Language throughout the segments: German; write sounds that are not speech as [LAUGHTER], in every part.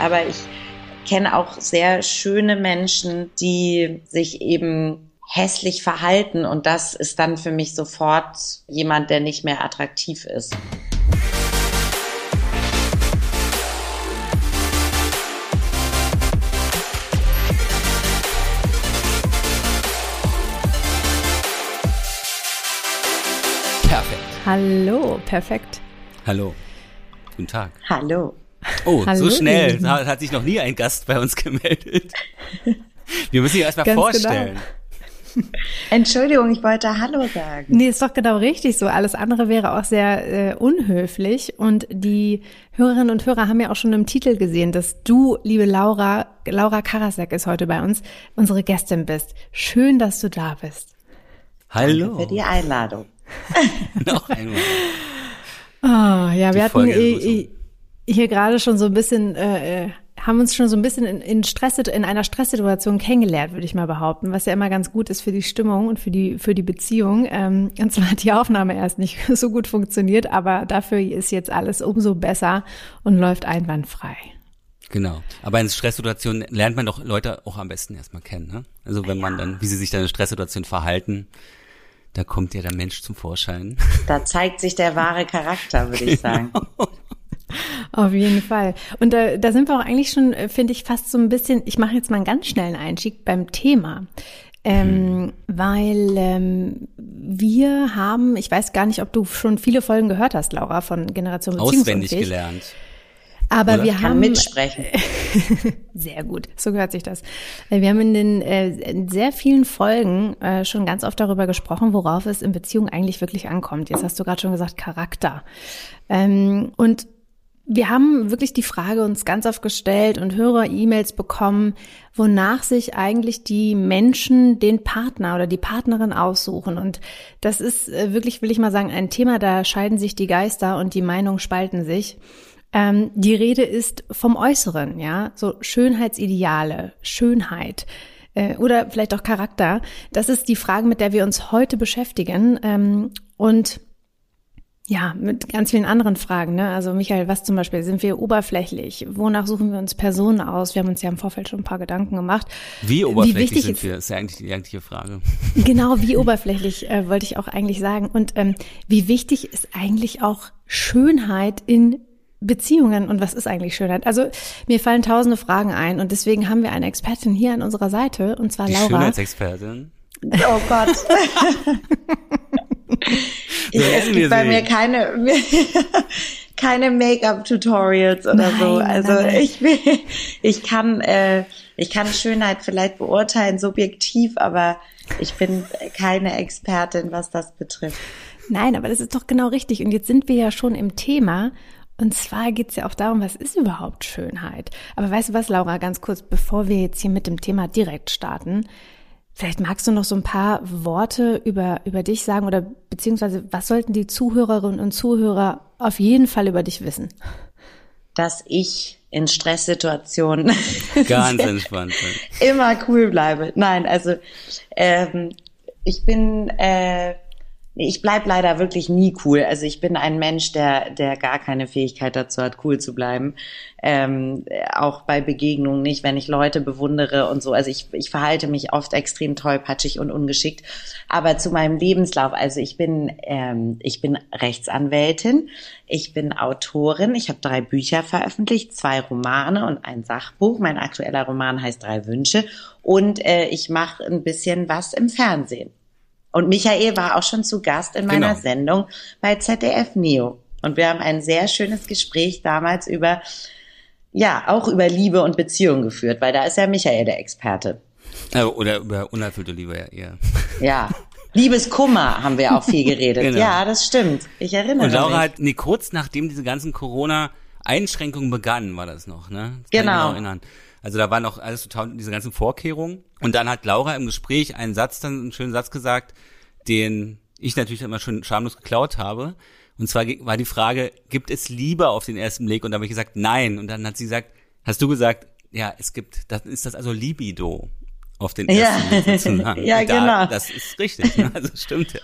Aber ich kenne auch sehr schöne Menschen, die sich eben hässlich verhalten und das ist dann für mich sofort jemand, der nicht mehr attraktiv ist. Hallo, perfekt. Hallo. Guten Tag. Hallo. Oh, Hallo, so schnell. Lili. Hat, hat sich noch nie ein Gast bei uns [LAUGHS] gemeldet. Wir müssen ihn erstmal Ganz vorstellen. [LAUGHS] Entschuldigung, ich wollte Hallo sagen. Nee, ist doch genau richtig so. Alles andere wäre auch sehr äh, unhöflich. Und die Hörerinnen und Hörer haben ja auch schon im Titel gesehen, dass du, liebe Laura, Laura Karasek ist heute bei uns, unsere Gästin bist. Schön, dass du da bist. Hallo. Für die Einladung. [LAUGHS] noch einmal. Ah, ja, Die wir hatten hier gerade schon so ein bisschen, äh, äh, haben uns schon so ein bisschen in, in, Stress, in einer Stresssituation kennengelernt, würde ich mal behaupten, was ja immer ganz gut ist für die Stimmung und für die, für die Beziehung. Ähm, und zwar hat die Aufnahme erst nicht [LAUGHS] so gut funktioniert, aber dafür ist jetzt alles umso besser und läuft einwandfrei. Genau. Aber in Stresssituationen lernt man doch Leute auch am besten erstmal kennen. Ne? Also wenn man dann, wie sie sich dann in Stresssituationen verhalten, da kommt ja der Mensch zum Vorschein. Da zeigt sich der wahre Charakter, würde ich [LAUGHS] sagen. Auf jeden Fall. Und da, da sind wir auch eigentlich schon, äh, finde ich, fast so ein bisschen, ich mache jetzt mal einen ganz schnellen Einstieg beim Thema. Ähm, Weil ähm, wir haben, ich weiß gar nicht, ob du schon viele Folgen gehört hast, Laura, von Generation Auswendig Beziehungsunfähig. gelernt. Aber Oder? wir Kann haben mitsprechen. [LAUGHS] sehr gut, so gehört sich das. Äh, Wir haben in den äh, in sehr vielen Folgen äh, schon ganz oft darüber gesprochen, worauf es in Beziehungen eigentlich wirklich ankommt. Jetzt hast du gerade schon gesagt Charakter. Ähm, und wir haben wirklich die Frage uns ganz oft gestellt und Hörer-E-Mails bekommen, wonach sich eigentlich die Menschen den Partner oder die Partnerin aussuchen. Und das ist äh, wirklich, will ich mal sagen, ein Thema, da scheiden sich die Geister und die Meinungen spalten sich. Ähm, die Rede ist vom Äußeren, ja, so Schönheitsideale, Schönheit äh, oder vielleicht auch Charakter. Das ist die Frage, mit der wir uns heute beschäftigen. Ähm, und ja, mit ganz vielen anderen Fragen. Ne? Also Michael, was zum Beispiel, sind wir oberflächlich? Wonach suchen wir uns Personen aus? Wir haben uns ja im Vorfeld schon ein paar Gedanken gemacht. Wie oberflächlich wichtig sind ist- wir? Ist ja eigentlich die eigentliche Frage. [LAUGHS] Genau, wie oberflächlich äh, wollte ich auch eigentlich sagen. Und ähm, wie wichtig ist eigentlich auch Schönheit in Beziehungen und was ist eigentlich Schönheit? Also mir fallen tausende Fragen ein und deswegen haben wir eine Expertin hier an unserer Seite und zwar Die Laura. Schönheitsexpertin. Oh Gott. [LAUGHS] [LAUGHS] [LAUGHS] ich, es gibt bei sehen. mir keine, [LAUGHS] keine Make-up-Tutorials oder Nein, so. Also nein. ich, will- ich kann, äh, ich kann Schönheit vielleicht beurteilen, subjektiv, aber ich bin keine Expertin, was das betrifft. Nein, aber das ist doch genau richtig. Und jetzt sind wir ja schon im Thema. Und zwar geht's ja auch darum, was ist überhaupt Schönheit? Aber weißt du was, Laura, ganz kurz, bevor wir jetzt hier mit dem Thema direkt starten, vielleicht magst du noch so ein paar Worte über, über dich sagen oder beziehungsweise was sollten die Zuhörerinnen und Zuhörer auf jeden Fall über dich wissen? Dass ich in Stresssituationen [LAUGHS] Ganz entspannt. immer cool bleibe. Nein, also ähm, ich bin, äh, ich bleib leider wirklich nie cool. Also ich bin ein Mensch, der, der gar keine Fähigkeit dazu hat, cool zu bleiben. Ähm, auch bei Begegnungen nicht, wenn ich Leute bewundere und so. Also ich, ich verhalte mich oft extrem tollpatschig und ungeschickt. Aber zu meinem Lebenslauf, also ich bin, ähm, ich bin Rechtsanwältin, ich bin Autorin, ich habe drei Bücher veröffentlicht, zwei Romane und ein Sachbuch. Mein aktueller Roman heißt Drei Wünsche und äh, ich mache ein bisschen was im Fernsehen. Und Michael war auch schon zu Gast in meiner Genau. Sendung bei ZDF Neo. Und wir haben ein sehr schönes Gespräch damals über, ja, auch über Liebe und Beziehung geführt, weil da ist ja Michael der Experte. Oder über unerfüllte Liebe ja eher. Ja. Liebeskummer haben wir auch viel geredet. [LAUGHS] Genau. Ja, das stimmt. Ich erinnere Und Laura mich. hat, nee, kurz nachdem diese ganzen Corona-Einschränkungen begannen, war das noch, ne? Das Genau. Mich noch erinnern. Also da war noch alles total, diese ganzen Vorkehrungen. Und dann hat Laura im Gespräch einen Satz, dann einen schönen Satz gesagt, den ich natürlich immer schon schamlos geklaut habe. Und zwar war die Frage, gibt es Liebe auf den ersten Blick? Und da habe ich gesagt, nein. Und dann hat sie gesagt, hast du gesagt, ja, es gibt, das ist das also Libido auf den Ja. ersten Blick sozusagen. [LAUGHS] Ja, da, genau. Das ist richtig, ne? also stimmt ja.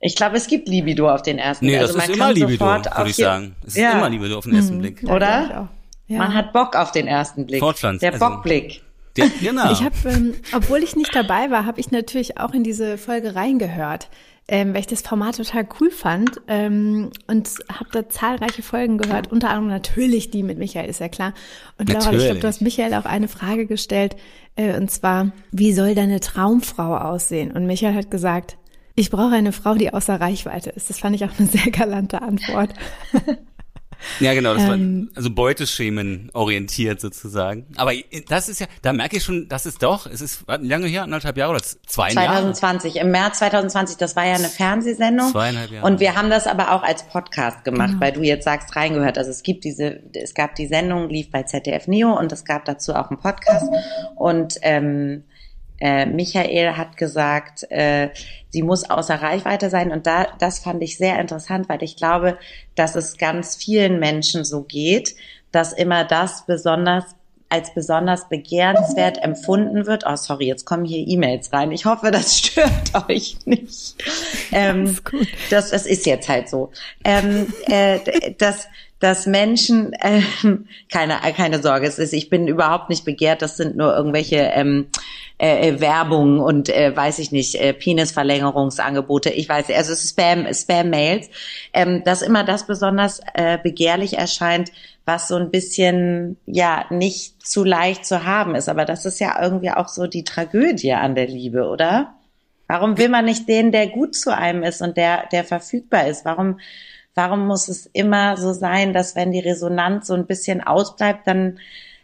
Ich glaube, es gibt Libido auf den ersten Nee, Blick. das Also ist man immer Libido, würde ich sagen. Es ist Ja. immer Libido auf den ersten Blick. Ja, Oder? Ja. Man hat Bock auf den ersten Blick. Fortpflanzen. Der also, Bockblick. Der, genau. Ich habe, ähm, obwohl ich nicht dabei war, habe ich natürlich auch in diese Folge reingehört, ähm, weil ich das Format total cool fand ähm, und habe da zahlreiche Folgen gehört, unter anderem natürlich die mit Michael, ist ja klar. Und Laura, ich glaube, du hast Michael auch eine Frage gestellt, äh, und zwar, wie soll deine Traumfrau aussehen? Und Michael hat gesagt, ich brauche eine Frau, die außer Reichweite ist. Das fand ich auch eine sehr galante Antwort. [LAUGHS] Ja, genau, das ähm, war also Beuteschemen orientiert sozusagen. Aber das ist ja, da merke ich schon, das ist doch, es ist lange her, anderthalb Jahre oder zwei 2020, Jahre. im März 2020, das war ja eine Fernsehsendung. Zweieinhalb Jahre. Und wir haben das aber auch als Podcast gemacht, genau. weil du jetzt sagst, reingehört. Also es gibt diese, es gab die Sendung, lief bei ZDF Neo und es gab dazu auch einen Podcast. Und ähm, äh, Michael hat gesagt, äh, sie muss außer Reichweite sein. Und da, das fand ich sehr interessant, weil ich glaube, dass es ganz vielen Menschen so geht, dass immer das besonders als besonders begehrenswert empfunden wird. Oh, sorry, jetzt kommen hier E-Mails rein. Ich hoffe, das [LAUGHS] stört euch nicht. Ähm, das, das ist jetzt halt so. Ähm, äh, dass, dass Menschen, äh, [LAUGHS] keine, keine Sorge, es ist, ich bin überhaupt nicht begehrt, das sind nur irgendwelche ähm, äh, äh, Werbung und äh, weiß ich nicht, äh, Penisverlängerungsangebote, ich weiß, also Spam, Spam-Mails, ähm, dass immer das besonders äh, begehrlich erscheint, was so ein bisschen ja nicht zu leicht zu haben ist. Aber das ist ja irgendwie auch so die Tragödie an der Liebe, oder? Warum will man nicht den, der gut zu einem ist und der, der verfügbar ist? Warum, warum muss es immer so sein, dass wenn die Resonanz so ein bisschen ausbleibt, dann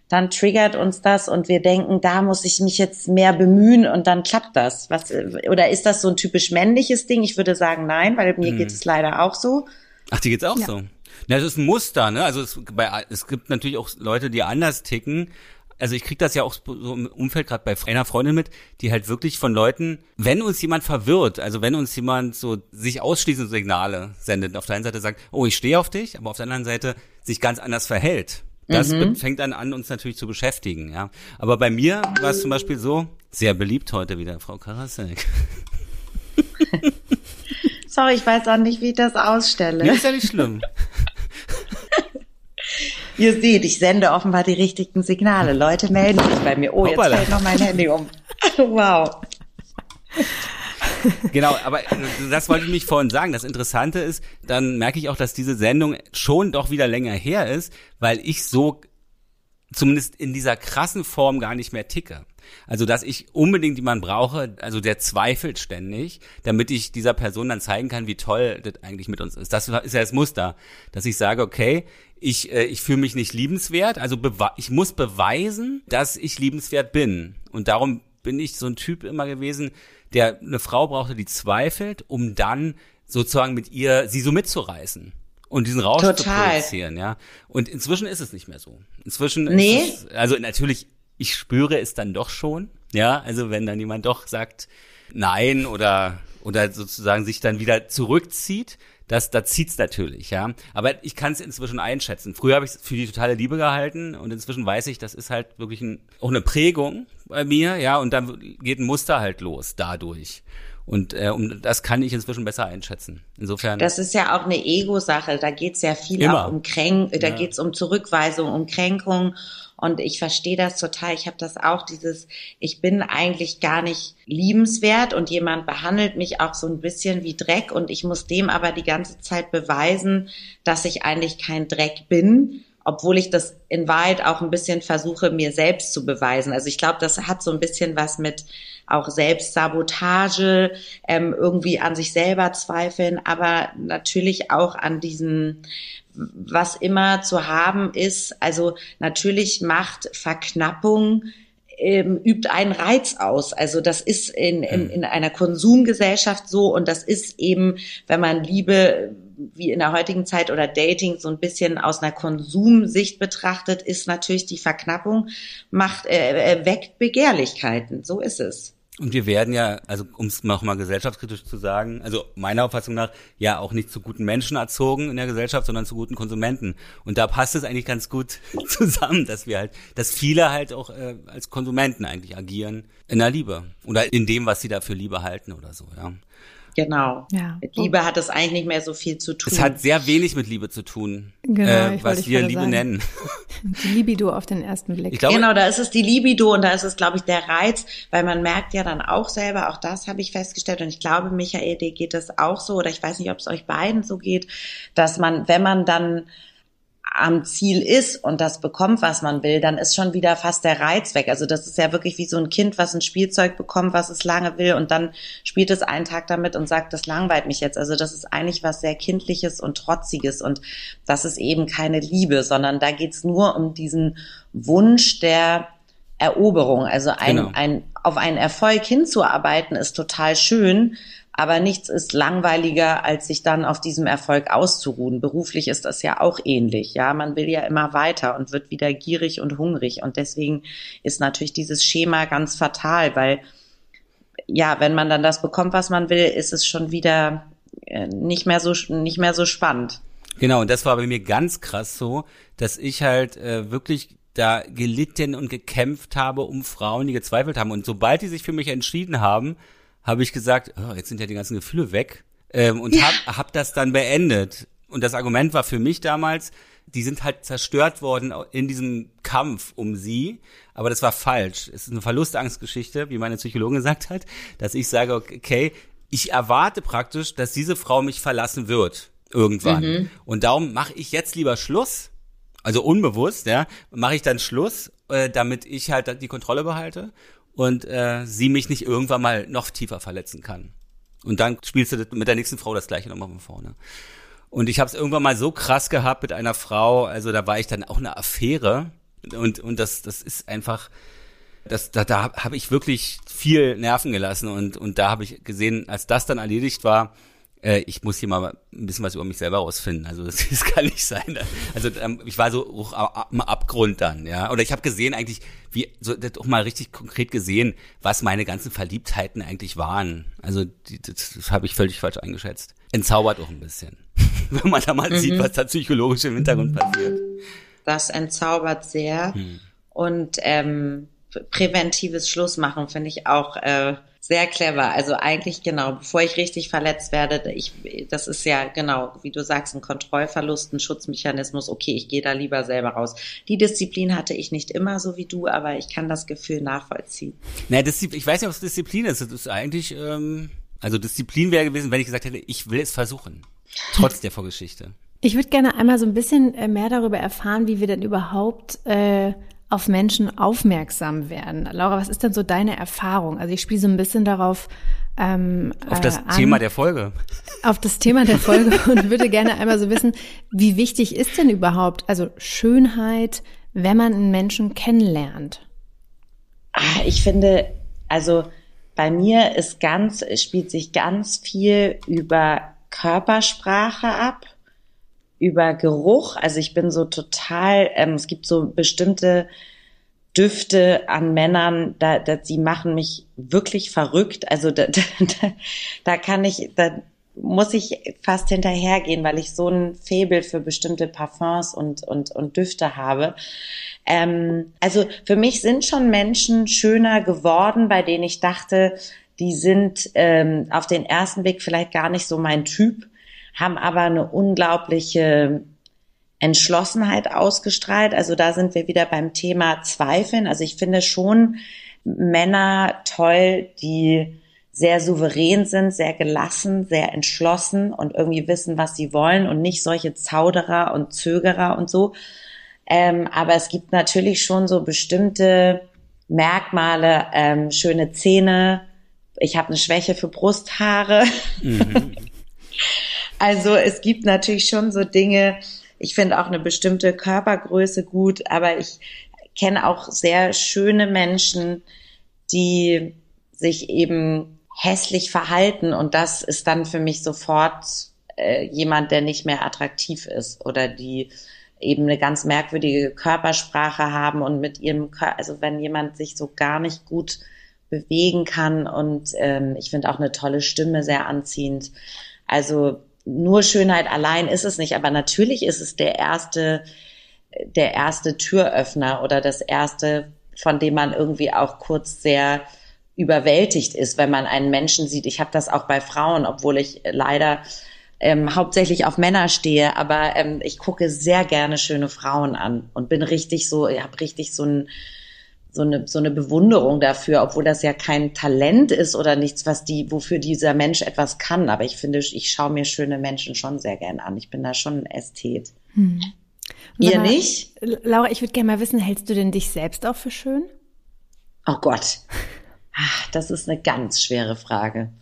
dann triggert uns das und wir denken, da muss ich mich jetzt mehr bemühen und dann klappt das. Was, oder ist das so ein typisch männliches Ding? Ich würde sagen, nein, weil mir hm. geht es leider auch so. Ach, dir geht's auch ja. so? Na, das ist ein Muster, ne? Also es, bei, es gibt natürlich auch Leute, die anders ticken. Also ich krieg das ja auch so im Umfeld gerade bei einer Freundin mit, die halt wirklich von Leuten, wenn uns jemand verwirrt, also wenn uns jemand so sich ausschließende Signale sendet, auf der einen Seite sagt, oh, ich stehe auf dich, aber auf der anderen Seite sich ganz anders verhält. Das mhm. fängt dann an, uns natürlich zu beschäftigen, ja. Aber bei mir war es zum Beispiel so, sehr beliebt heute wieder, Frau Karasek. [LAUGHS] Sorry, ich weiß auch nicht, wie ich das ausstelle. Ja, ist ja nicht schlimm. [LAUGHS] Ihr seht, ich sende offenbar die richtigen Signale. Leute melden sich bei mir. Oh, jetzt Hoppala. fällt noch mein Handy um. [LAUGHS] wow. genau, aber das wollte ich mich vorhin sagen. Das Interessante ist, dann merke ich auch, dass diese Sendung schon doch wieder länger her ist, weil ich so zumindest in dieser krassen Form gar nicht mehr ticke. Also, dass ich unbedingt jemanden brauche, also der zweifelt ständig, damit ich dieser Person dann zeigen kann, wie toll das eigentlich mit uns ist. Das ist ja das Muster, dass ich sage, okay, ich, äh, ich fühle mich nicht liebenswert, also ich muss beweisen, dass ich liebenswert bin. Und darum bin ich so ein Typ immer gewesen, der eine Frau brauchte, die zweifelt, um dann sozusagen mit ihr sie so mitzureißen und diesen Rausch Total. zu produzieren, ja. Und inzwischen ist es nicht mehr so. Inzwischen nee. ist es, also natürlich, ich spüre es dann doch schon, ja. Also wenn dann jemand doch sagt nein oder oder sozusagen sich dann wieder zurückzieht, das, da zieht's natürlich, ja. Aber ich kann es inzwischen einschätzen. Früher habe ich es für die totale Liebe gehalten und inzwischen weiß ich, das ist halt wirklich ein, auch eine Prägung bei mir, ja, und dann geht ein Muster halt los dadurch. Und äh, um, das kann ich inzwischen besser einschätzen. Insofern. Das ist ja auch eine Ego-Sache. Da geht's ja viel immer. auch um Kränk, da ja. geht's um Zurückweisung, um Kränkung. Und ich verstehe das total. Ich habe das auch, dieses, ich bin eigentlich gar nicht liebenswert und jemand behandelt mich auch so ein bisschen wie Dreck und ich muss dem aber die ganze Zeit beweisen, dass ich eigentlich kein Dreck bin obwohl ich das in Wahrheit auch ein bisschen versuche, mir selbst zu beweisen. Also ich glaube, das hat so ein bisschen was mit auch Selbstsabotage, ähm, irgendwie an sich selber zweifeln, aber natürlich auch an diesem, was immer zu haben ist. Also natürlich macht Verknappung ähm, übt einen Reiz aus. Also das ist in, in, in einer Konsumgesellschaft so und das ist eben, wenn man Liebe wie in der heutigen Zeit oder Dating so ein bisschen aus einer Konsumsicht betrachtet, ist natürlich die Verknappung macht äh, äh weckt Begehrlichkeiten. So ist es. Und wir werden ja, also um es nochmal gesellschaftskritisch zu sagen, also meiner Auffassung nach, ja auch nicht zu guten Menschen erzogen in der Gesellschaft, sondern zu guten Konsumenten. Und da passt es eigentlich ganz gut [LAUGHS] zusammen, dass wir halt, dass viele halt auch äh, als Konsumenten eigentlich agieren in der Liebe oder in dem, was sie da für Liebe halten oder so, ja. Genau. Ja. Mit Liebe hat es eigentlich nicht mehr so viel zu tun. Es hat sehr wenig mit Liebe zu tun, genau, äh, was wir Liebe sagen. nennen. [LAUGHS] Die Libido auf den ersten Blick. Glaube, genau, da ist es die Libido und da ist es, glaube ich, der Reiz, weil man merkt ja dann auch selber, auch das habe ich festgestellt und ich glaube, Michael, dir geht es auch so oder ich weiß nicht, ob es euch beiden so geht, dass man, wenn man dann am Ziel ist und das bekommt, was man will, dann ist schon wieder fast der Reiz weg. Also das ist ja wirklich wie so ein Kind, was ein Spielzeug bekommt, was es lange will und dann spielt es einen Tag damit und sagt, das langweilt mich jetzt. Also das ist eigentlich was sehr Kindliches und Trotziges und das ist eben keine Liebe, sondern da geht's nur um diesen Wunsch der Eroberung. Also ein, genau. ein, auf einen Erfolg hinzuarbeiten ist total schön, aber nichts ist langweiliger, als sich dann auf diesem Erfolg auszuruhen. Beruflich ist das ja auch ähnlich. Ja, man will ja immer weiter und wird wieder gierig und hungrig. Und deswegen ist natürlich dieses Schema ganz fatal, weil ja, wenn man dann das bekommt, was man will, ist es schon wieder äh, nicht mehr so, nicht mehr so spannend. Genau. Und das war bei mir ganz krass so, dass ich halt äh, wirklich da gelitten und gekämpft habe um Frauen, die gezweifelt haben. Und sobald die sich für mich entschieden haben, habe ich gesagt, oh, jetzt sind ja die ganzen Gefühle weg ähm, und ja. hab, hab das dann beendet. Und das Argument war für mich damals, die sind halt zerstört worden in diesem Kampf um sie. Aber das war falsch. Es ist eine Verlustangstgeschichte, wie meine Psychologin gesagt hat, dass ich sage, okay, ich erwarte praktisch, dass diese Frau mich verlassen wird irgendwann. Mhm. Und darum mache ich jetzt lieber Schluss. Also unbewusst, ja, mache ich dann Schluss, äh, damit ich halt die Kontrolle behalte und äh, sie mich nicht irgendwann mal noch tiefer verletzen kann. Und dann spielst du mit der nächsten Frau das gleiche nochmal von vorne. Und ich habe es irgendwann mal so krass gehabt mit einer Frau, also da war ich dann auch eine Affäre und und das das ist einfach das da da habe ich wirklich viel Nerven gelassen und und da habe ich gesehen, als das dann erledigt war, äh, ich muss hier mal ein bisschen was über mich selber rausfinden. Also [LAUGHS] das, das kann nicht sein. Also ähm, ich war so hoch am Abgrund dann, ja. Oder ich habe gesehen eigentlich, wie so doch mal richtig konkret gesehen, was meine ganzen Verliebtheiten eigentlich waren. Also die, das, das habe ich völlig falsch eingeschätzt. Entzaubert auch ein bisschen, [LAUGHS] wenn man da mal mhm. sieht, was da psychologisch im Hintergrund passiert. Das entzaubert sehr hm. und ähm, präventives Schlussmachen finde ich auch. Äh, sehr clever. Also eigentlich genau, bevor ich richtig verletzt werde, ich, das ist ja genau, wie du sagst, ein Kontrollverlust, ein Schutzmechanismus. Okay, ich gehe da lieber selber raus. Die Disziplin hatte ich nicht immer so wie du, aber ich kann das Gefühl nachvollziehen. Naja, ich weiß nicht, ob es Disziplin ist. Das ist eigentlich, ähm, also Disziplin wäre gewesen, wenn ich gesagt hätte, ich will es versuchen. Trotz der Vorgeschichte. Ich würde gerne einmal so ein bisschen äh, mehr darüber erfahren, wie wir denn überhaupt äh, auf Menschen aufmerksam werden. Laura, was ist denn so deine Erfahrung? Also ich spiele so ein bisschen darauf ähm, auf das äh, an, Thema der Folge. Auf das Thema der Folge [LAUGHS] und würde gerne einmal so wissen, wie wichtig ist denn überhaupt, also Schönheit, wenn man einen Menschen kennenlernt? Ah, ich finde, also bei mir ist ganz, spielt sich ganz viel über Körpersprache ab über Geruch. Also ich bin so total, ähm, es gibt so bestimmte Düfte an Männern, da, da sie machen mich wirklich verrückt. Also [LAUGHS] da, da, da kann ich, da muss ich fast hinterhergehen, weil ich so ein Faible für bestimmte Parfums und, und, und Düfte habe. Ähm, also für mich sind schon Menschen schöner geworden, bei denen ich dachte, die sind ähm, auf den ersten Blick vielleicht gar nicht so mein Typ haben aber eine unglaubliche Entschlossenheit ausgestrahlt. Also da sind wir wieder beim Thema Zweifeln. Also ich finde schon Männer toll, die sehr souverän sind, sehr gelassen, sehr entschlossen und irgendwie wissen, was sie wollen und nicht solche Zauderer und Zögerer und so. Ähm, aber es gibt natürlich schon so bestimmte Merkmale, ähm, schöne Zähne. Ich habe eine Schwäche für Brusthaare. Mhm. [LAUGHS] Also es gibt natürlich schon so Dinge, ich finde auch eine bestimmte Körpergröße gut, aber ich kenne auch sehr schöne Menschen, die sich eben hässlich verhalten und das ist dann für mich sofort äh, jemand, der nicht mehr attraktiv ist oder die eben eine ganz merkwürdige Körpersprache haben und mit ihrem Körper, also wenn jemand sich so gar nicht gut bewegen kann und ähm, ich finde auch eine tolle Stimme sehr anziehend. Also nur Schönheit allein ist es nicht, aber natürlich ist es der erste, der erste Türöffner oder das erste, von dem man irgendwie auch kurz sehr überwältigt ist, wenn man einen Menschen sieht. Ich habe das auch bei Frauen, obwohl ich leider ähm, hauptsächlich auf Männer stehe, aber ähm, ich gucke sehr gerne schöne Frauen an und bin richtig so, ich habe richtig so ein so eine, so eine Bewunderung dafür, obwohl das ja kein Talent ist oder nichts, was die, wofür dieser Mensch etwas kann. Aber ich finde, ich schaue mir schöne Menschen schon sehr gern an. Ich bin da schon ein Ästhet. Hm. Ihr mal, nicht? Laura, ich würde gerne mal wissen, hältst du denn dich selbst auch für schön? Oh Gott. Ach, das ist eine ganz schwere Frage.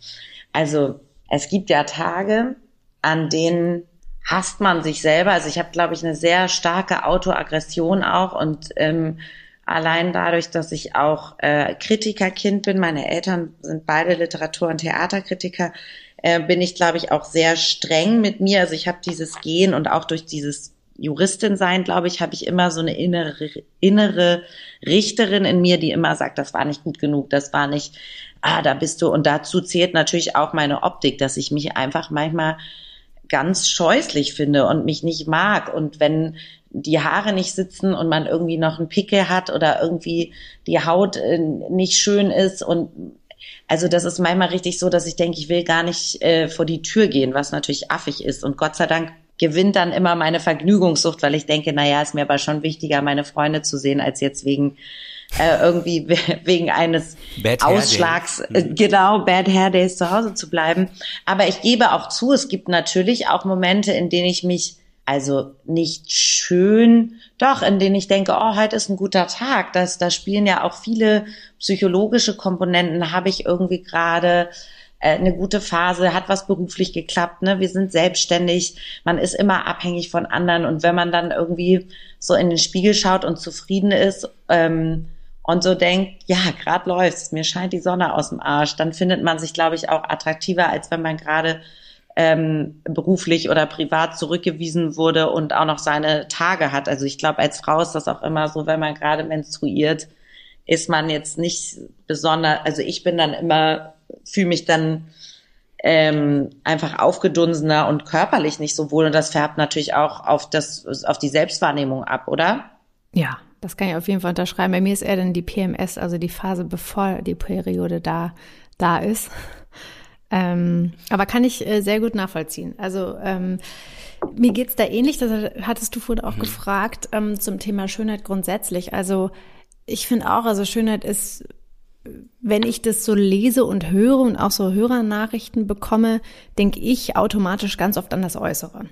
Also, es gibt ja Tage, an denen hasst man sich selber. Also ich habe, glaube ich, eine sehr starke Autoaggression auch und ähm, Allein dadurch, dass ich auch äh, Kritikerkind bin, meine Eltern sind beide Literatur- und Theaterkritiker, äh, bin ich, glaube ich, auch sehr streng mit mir. Also ich habe dieses Gehen und auch durch dieses Juristin sein, glaube ich, habe ich immer so eine innere, innere Richterin in mir, die immer sagt, das war nicht gut genug, das war nicht, ah, da bist du. Und dazu zählt natürlich auch meine Optik, dass ich mich einfach manchmal ganz scheußlich finde und mich nicht mag. Und wenn die Haare nicht sitzen und man irgendwie noch einen Pickel hat oder irgendwie die Haut äh, nicht schön ist und also das ist manchmal richtig so, dass ich denke, ich will gar nicht äh, vor die Tür gehen, was natürlich affig ist. Und Gott sei Dank gewinnt dann immer meine Vergnügungssucht, weil ich denke, naja, ist mir aber schon wichtiger, meine Freunde zu sehen, als jetzt wegen äh, irgendwie [LAUGHS] wegen eines Bad Ausschlags, äh, genau, Bad Hair Days zu Hause zu bleiben. Aber ich gebe auch zu, es gibt natürlich auch Momente, in denen ich mich also nicht schön, doch, in denen ich denke, oh, heute ist ein guter Tag. Das, da spielen ja auch viele psychologische Komponenten. Habe ich irgendwie gerade äh, eine gute Phase, hat was beruflich geklappt, ne? Wir sind selbstständig, man ist immer abhängig von anderen und wenn man dann irgendwie so in den Spiegel schaut und zufrieden ist ähm, und so denkt, ja, gerade läuft's, mir scheint die Sonne aus dem Arsch, dann findet man sich, glaube ich, auch attraktiver, als wenn man gerade ähm, beruflich oder privat zurückgewiesen wurde und auch noch seine Tage hat. Also ich glaube, als Frau ist das auch immer so, wenn man gerade menstruiert, ist man jetzt nicht besonders, also ich bin dann immer, fühle mich dann ähm, einfach aufgedunsener und körperlich nicht so wohl und das färbt natürlich auch auf das, auf die Selbstwahrnehmung ab, oder? Ja, das kann ich auf jeden Fall unterschreiben. Bei mir ist eher dann die PMS, also die Phase, bevor die Periode da, da ist. Ähm, aber kann ich äh, sehr gut nachvollziehen. Also ähm, mir geht's da ähnlich, das hattest du vorhin auch mhm. gefragt, ähm, zum Thema Schönheit grundsätzlich. Also ich finde auch, also Schönheit ist, wenn ich das so lese und höre und auch so Hörernachrichten bekomme, denke ich automatisch ganz oft an das Äußere.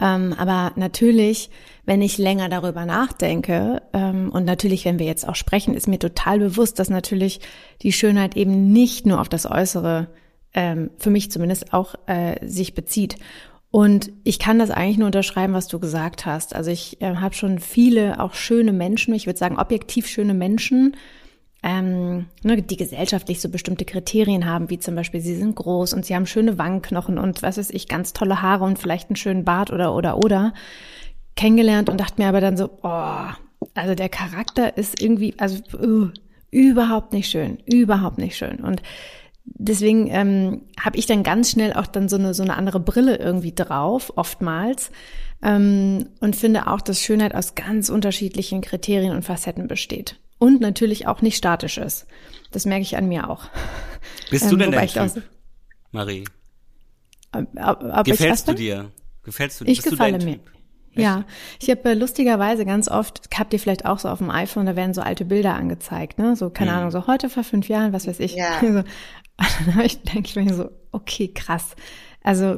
Ähm, aber natürlich, wenn ich länger darüber nachdenke, ähm, und natürlich, wenn wir jetzt auch sprechen, ist mir total bewusst, dass natürlich die Schönheit eben nicht nur auf das Äußere ähm, für mich zumindest auch äh, sich bezieht. Und ich kann das eigentlich nur unterschreiben, was du gesagt hast. Also ich äh, habe schon viele auch schöne Menschen, ich würde sagen objektiv schöne Menschen, ähm, ne, die gesellschaftlich so bestimmte Kriterien haben, wie zum Beispiel, sie sind groß und sie haben schöne Wangenknochen und was weiß ich, ganz tolle Haare und vielleicht einen schönen Bart oder oder oder kennengelernt und dachte mir aber dann so, oh, also der Charakter ist irgendwie, also uh, überhaupt nicht schön, überhaupt nicht schön. Und deswegen ähm, habe ich dann ganz schnell auch dann so eine, so eine andere Brille irgendwie drauf, oftmals. Ähm, und finde auch, dass Schönheit aus ganz unterschiedlichen Kriterien und Facetten besteht. Und natürlich auch nicht statisch ist. Das merke ich an mir auch. Bist du ähm, denn der Typ, Marie? Ob, ob Gefällst du dir? Gefällst du dir? Ich gefalle mir. Typ? Ja, ich habe äh, lustigerweise ganz oft, habt ihr vielleicht auch so auf dem iPhone, da werden so alte Bilder angezeigt, ne? So, keine mhm. Ahnung, so heute vor fünf Jahren, was weiß ich. Ja. [LAUGHS] So, [LAUGHS] dann ich, denke ich mir so, okay, krass. Also,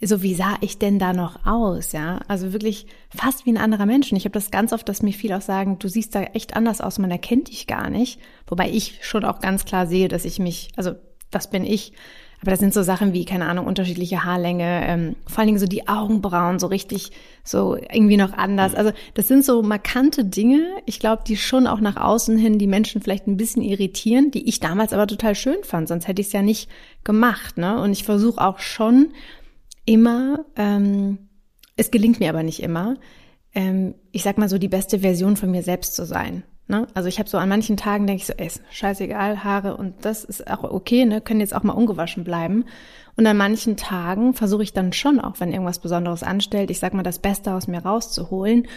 so wie sah ich denn da noch aus, ja? Also wirklich fast wie ein anderer Mensch. Und ich habe das ganz oft, dass mir viele auch sagen, du siehst da echt anders aus, man erkennt dich gar nicht. Wobei ich schon auch ganz klar sehe, dass ich mich, also das bin ich, aber das sind so Sachen wie, keine Ahnung, unterschiedliche Haarlänge, ähm, vor allen Dingen so die Augenbrauen, so richtig, so irgendwie noch anders. Also das sind so markante Dinge, ich glaube, die schon auch nach außen hin die Menschen vielleicht ein bisschen irritieren, die ich damals aber total schön fand, sonst hätte ich es ja nicht gemacht. Ne? Und ich versuche auch schon immer, ähm, es gelingt mir aber nicht immer, ähm, ich sag mal so, die beste Version von mir selbst zu sein. Ne? Also ich habe so an manchen Tagen denke ich so, ey, ist scheißegal, Haare und das ist auch okay, ne, können jetzt auch mal ungewaschen bleiben. Und an manchen Tagen versuche ich dann schon auch, wenn irgendwas Besonderes anstellt, ich sag mal, das Beste aus mir rauszuholen.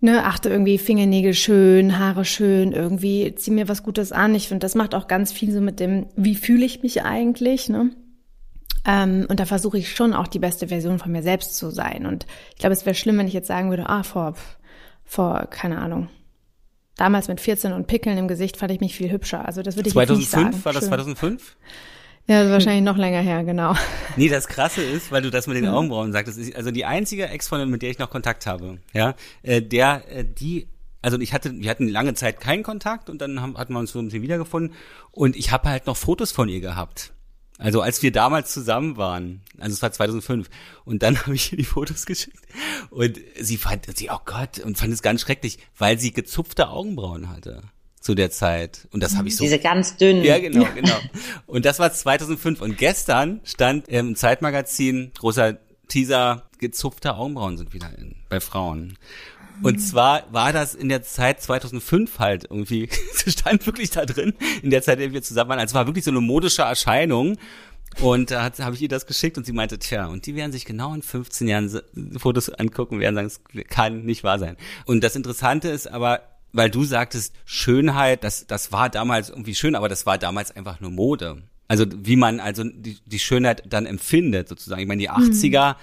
ne, achte irgendwie Fingernägel schön, Haare schön, irgendwie zieh mir was Gutes an. Ich finde, das macht auch ganz viel so mit dem, wie fühle ich mich eigentlich, ne? Ähm, und da versuche ich schon auch die beste Version von mir selbst zu sein. Und ich glaube, es wäre schlimm, wenn ich jetzt sagen würde, ah, vor, vor, keine Ahnung, damals mit 14 und Pickeln im Gesicht fand ich mich viel hübscher. Also das würde ich 2005, nicht sagen. War das 2005? Ja, das ist [LAUGHS] wahrscheinlich noch länger her, genau. Nee, das Krasse ist, weil du das mit den Augenbrauen sagst, ist also die einzige Ex-Freundin, mit der ich noch Kontakt habe, ja, äh, der, äh, die, also ich hatte, wir hatten lange Zeit keinen Kontakt und dann haben, hatten wir uns so ein bisschen wiedergefunden und ich habe halt noch Fotos von ihr gehabt. Also als wir damals zusammen waren, also es war 2005 und dann [LAUGHS] habe ich ihr die Fotos geschickt. Und sie fand sie oh Gott und fand es ganz schrecklich, weil sie gezupfte Augenbrauen hatte zu der Zeit. Und das habe ich so diese ganz dünnen. Ja genau [LAUGHS] genau. Und das war 2005 und gestern stand im Zeitmagazin großer Teaser gezupfte Augenbrauen sind wieder in, bei Frauen und zwar war das in der Zeit 2005 halt irgendwie, [LAUGHS] stand wirklich da drin, in der Zeit, in der wir zusammen waren. Also es war wirklich so eine modische Erscheinung. Und da habe ich ihr das geschickt und sie meinte, tja, und die werden sich genau in 15 Jahren Fotos angucken, werden sagen, es kann nicht wahr sein. Und das Interessante ist aber, weil du sagtest, Schönheit, das, das war damals irgendwie schön, aber das war damals einfach nur Mode. Also wie man also die, die Schönheit dann empfindet, sozusagen. Ich meine, die 80er, mhm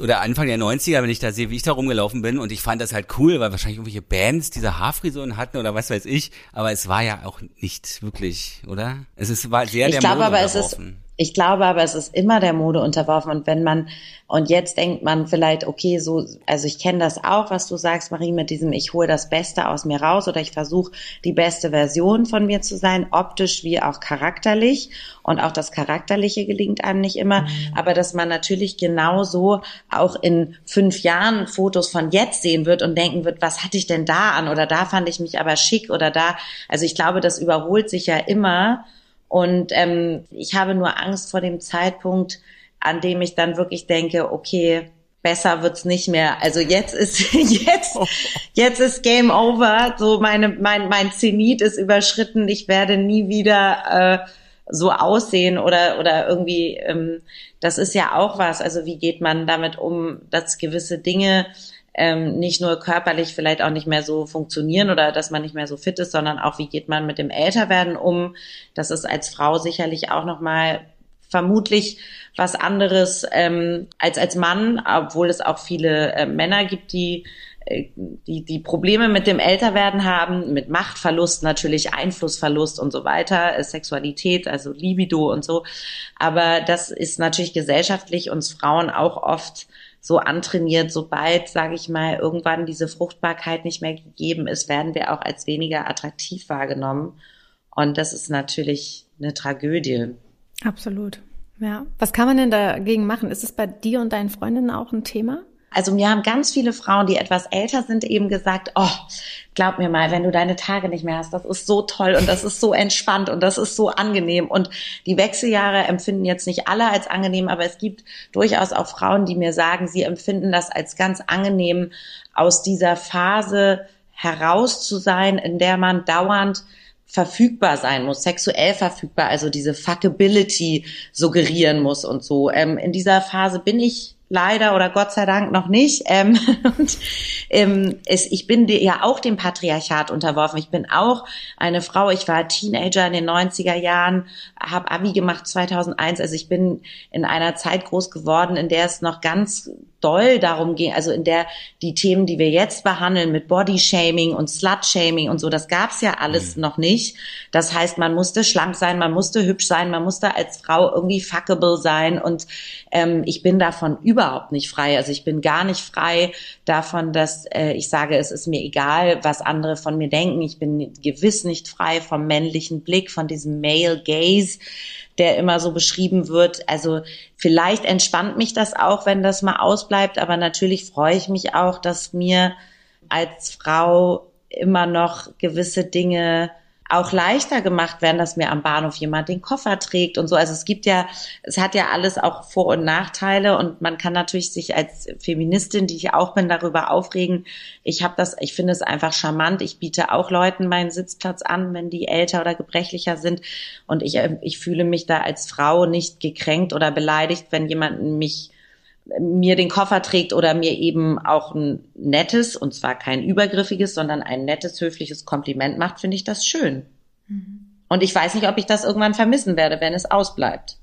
oder Anfang der 90er, wenn ich da sehe, wie ich da rumgelaufen bin und ich fand das halt cool, weil wahrscheinlich irgendwelche Bands diese Haarfrisuren hatten oder was weiß ich, aber es war ja auch nicht wirklich, oder? Es ist, war sehr ich der glaube, Mode aber es ist, ich glaube aber, es ist immer der Mode unterworfen. Und wenn man, und jetzt denkt man vielleicht, okay, so, also ich kenne das auch, was du sagst, Marie, mit diesem, ich hole das Beste aus mir raus oder ich versuche die beste Version von mir zu sein, optisch wie auch charakterlich. Und auch das Charakterliche gelingt einem nicht immer. Mhm. Aber dass man natürlich genauso auch in fünf Jahren Fotos von jetzt sehen wird und denken wird, was hatte ich denn da an? Oder da fand ich mich aber schick oder da. Also ich glaube, das überholt sich ja immer. Und ähm, ich habe nur Angst vor dem Zeitpunkt, an dem ich dann wirklich denke, okay, besser wird's nicht mehr. Also jetzt ist [LAUGHS] jetzt [LAUGHS] jetzt ist Game Over. So meine mein mein Zenit ist überschritten. Ich werde nie wieder äh, so aussehen oder oder irgendwie. Ähm, das ist ja auch was. Also wie geht man damit um, dass gewisse Dinge ähm, nicht nur körperlich vielleicht auch nicht mehr so funktionieren oder dass man nicht mehr so fit ist, sondern auch wie geht man mit dem Älterwerden um. Das ist als Frau sicherlich auch noch mal vermutlich was anderes ähm, als als Mann, obwohl es auch viele äh, Männer gibt, die äh, die, die Probleme mit dem Älterwerden haben, mit Machtverlust natürlich, Einflussverlust und so weiter, äh, Sexualität, also Libido und so. Aber das ist natürlich gesellschaftlich uns Frauen auch oft so antrainiert, sobald, sage ich mal, irgendwann diese Fruchtbarkeit nicht mehr gegeben ist, werden wir auch als weniger attraktiv wahrgenommen. Und das ist natürlich eine Tragödie. Absolut. Ja. Was kann man denn dagegen machen? Ist es bei dir und deinen Freundinnen auch ein Thema? Also mir haben ganz viele Frauen, die etwas älter sind, eben gesagt, oh, glaub mir mal, wenn du deine Tage nicht mehr hast, das ist so toll und das ist so entspannt und das ist so angenehm. Und die Wechseljahre empfinden jetzt nicht alle als angenehm, aber es gibt durchaus auch Frauen, die mir sagen, sie empfinden das als ganz angenehm, aus dieser Phase heraus zu sein, in der man dauernd verfügbar sein muss, sexuell verfügbar, also diese Fuckability suggerieren muss und so. Ähm, in dieser Phase bin ich leider oder Gott sei Dank noch nicht. Ähm, [LAUGHS] und, ähm, es, ich bin ja auch dem Patriarchat unterworfen. Ich bin auch eine Frau. Ich war Teenager in den 90er Jahren, habe Abi gemacht 2001. Also ich bin in einer Zeit groß geworden, in der es noch ganz doll darum ging, also in der die Themen, die wir jetzt behandeln mit Bodyshaming und Slutshaming und so, das gab's ja alles mhm. noch nicht. Das heißt, man musste schlank sein, man musste hübsch sein, man musste als Frau irgendwie fuckable sein und ähm, ich bin davon überhaupt nicht frei. Also ich bin gar nicht frei davon, dass äh, ich sage, es ist mir egal, was andere von mir denken. Ich bin gewiss nicht frei vom männlichen Blick, von diesem Male Gaze der immer so beschrieben wird. Also vielleicht entspannt mich das auch, wenn das mal ausbleibt, aber natürlich freue ich mich auch, dass mir als Frau immer noch gewisse Dinge auch leichter gemacht werden, dass mir am Bahnhof jemand den Koffer trägt und so. Also es gibt ja, es hat ja alles auch Vor- und Nachteile und man kann natürlich sich als Feministin, die ich auch bin, darüber aufregen. Ich habe das, ich finde es einfach charmant. Ich biete auch Leuten meinen Sitzplatz an, wenn die älter oder gebrechlicher sind und ich, ich fühle mich da als Frau nicht gekränkt oder beleidigt, wenn jemand mich mir den Koffer trägt oder mir eben auch ein nettes, und zwar kein übergriffiges, sondern ein nettes, höfliches Kompliment macht, finde ich das schön. Mhm. Und ich weiß nicht, ob ich das irgendwann vermissen werde, wenn es ausbleibt.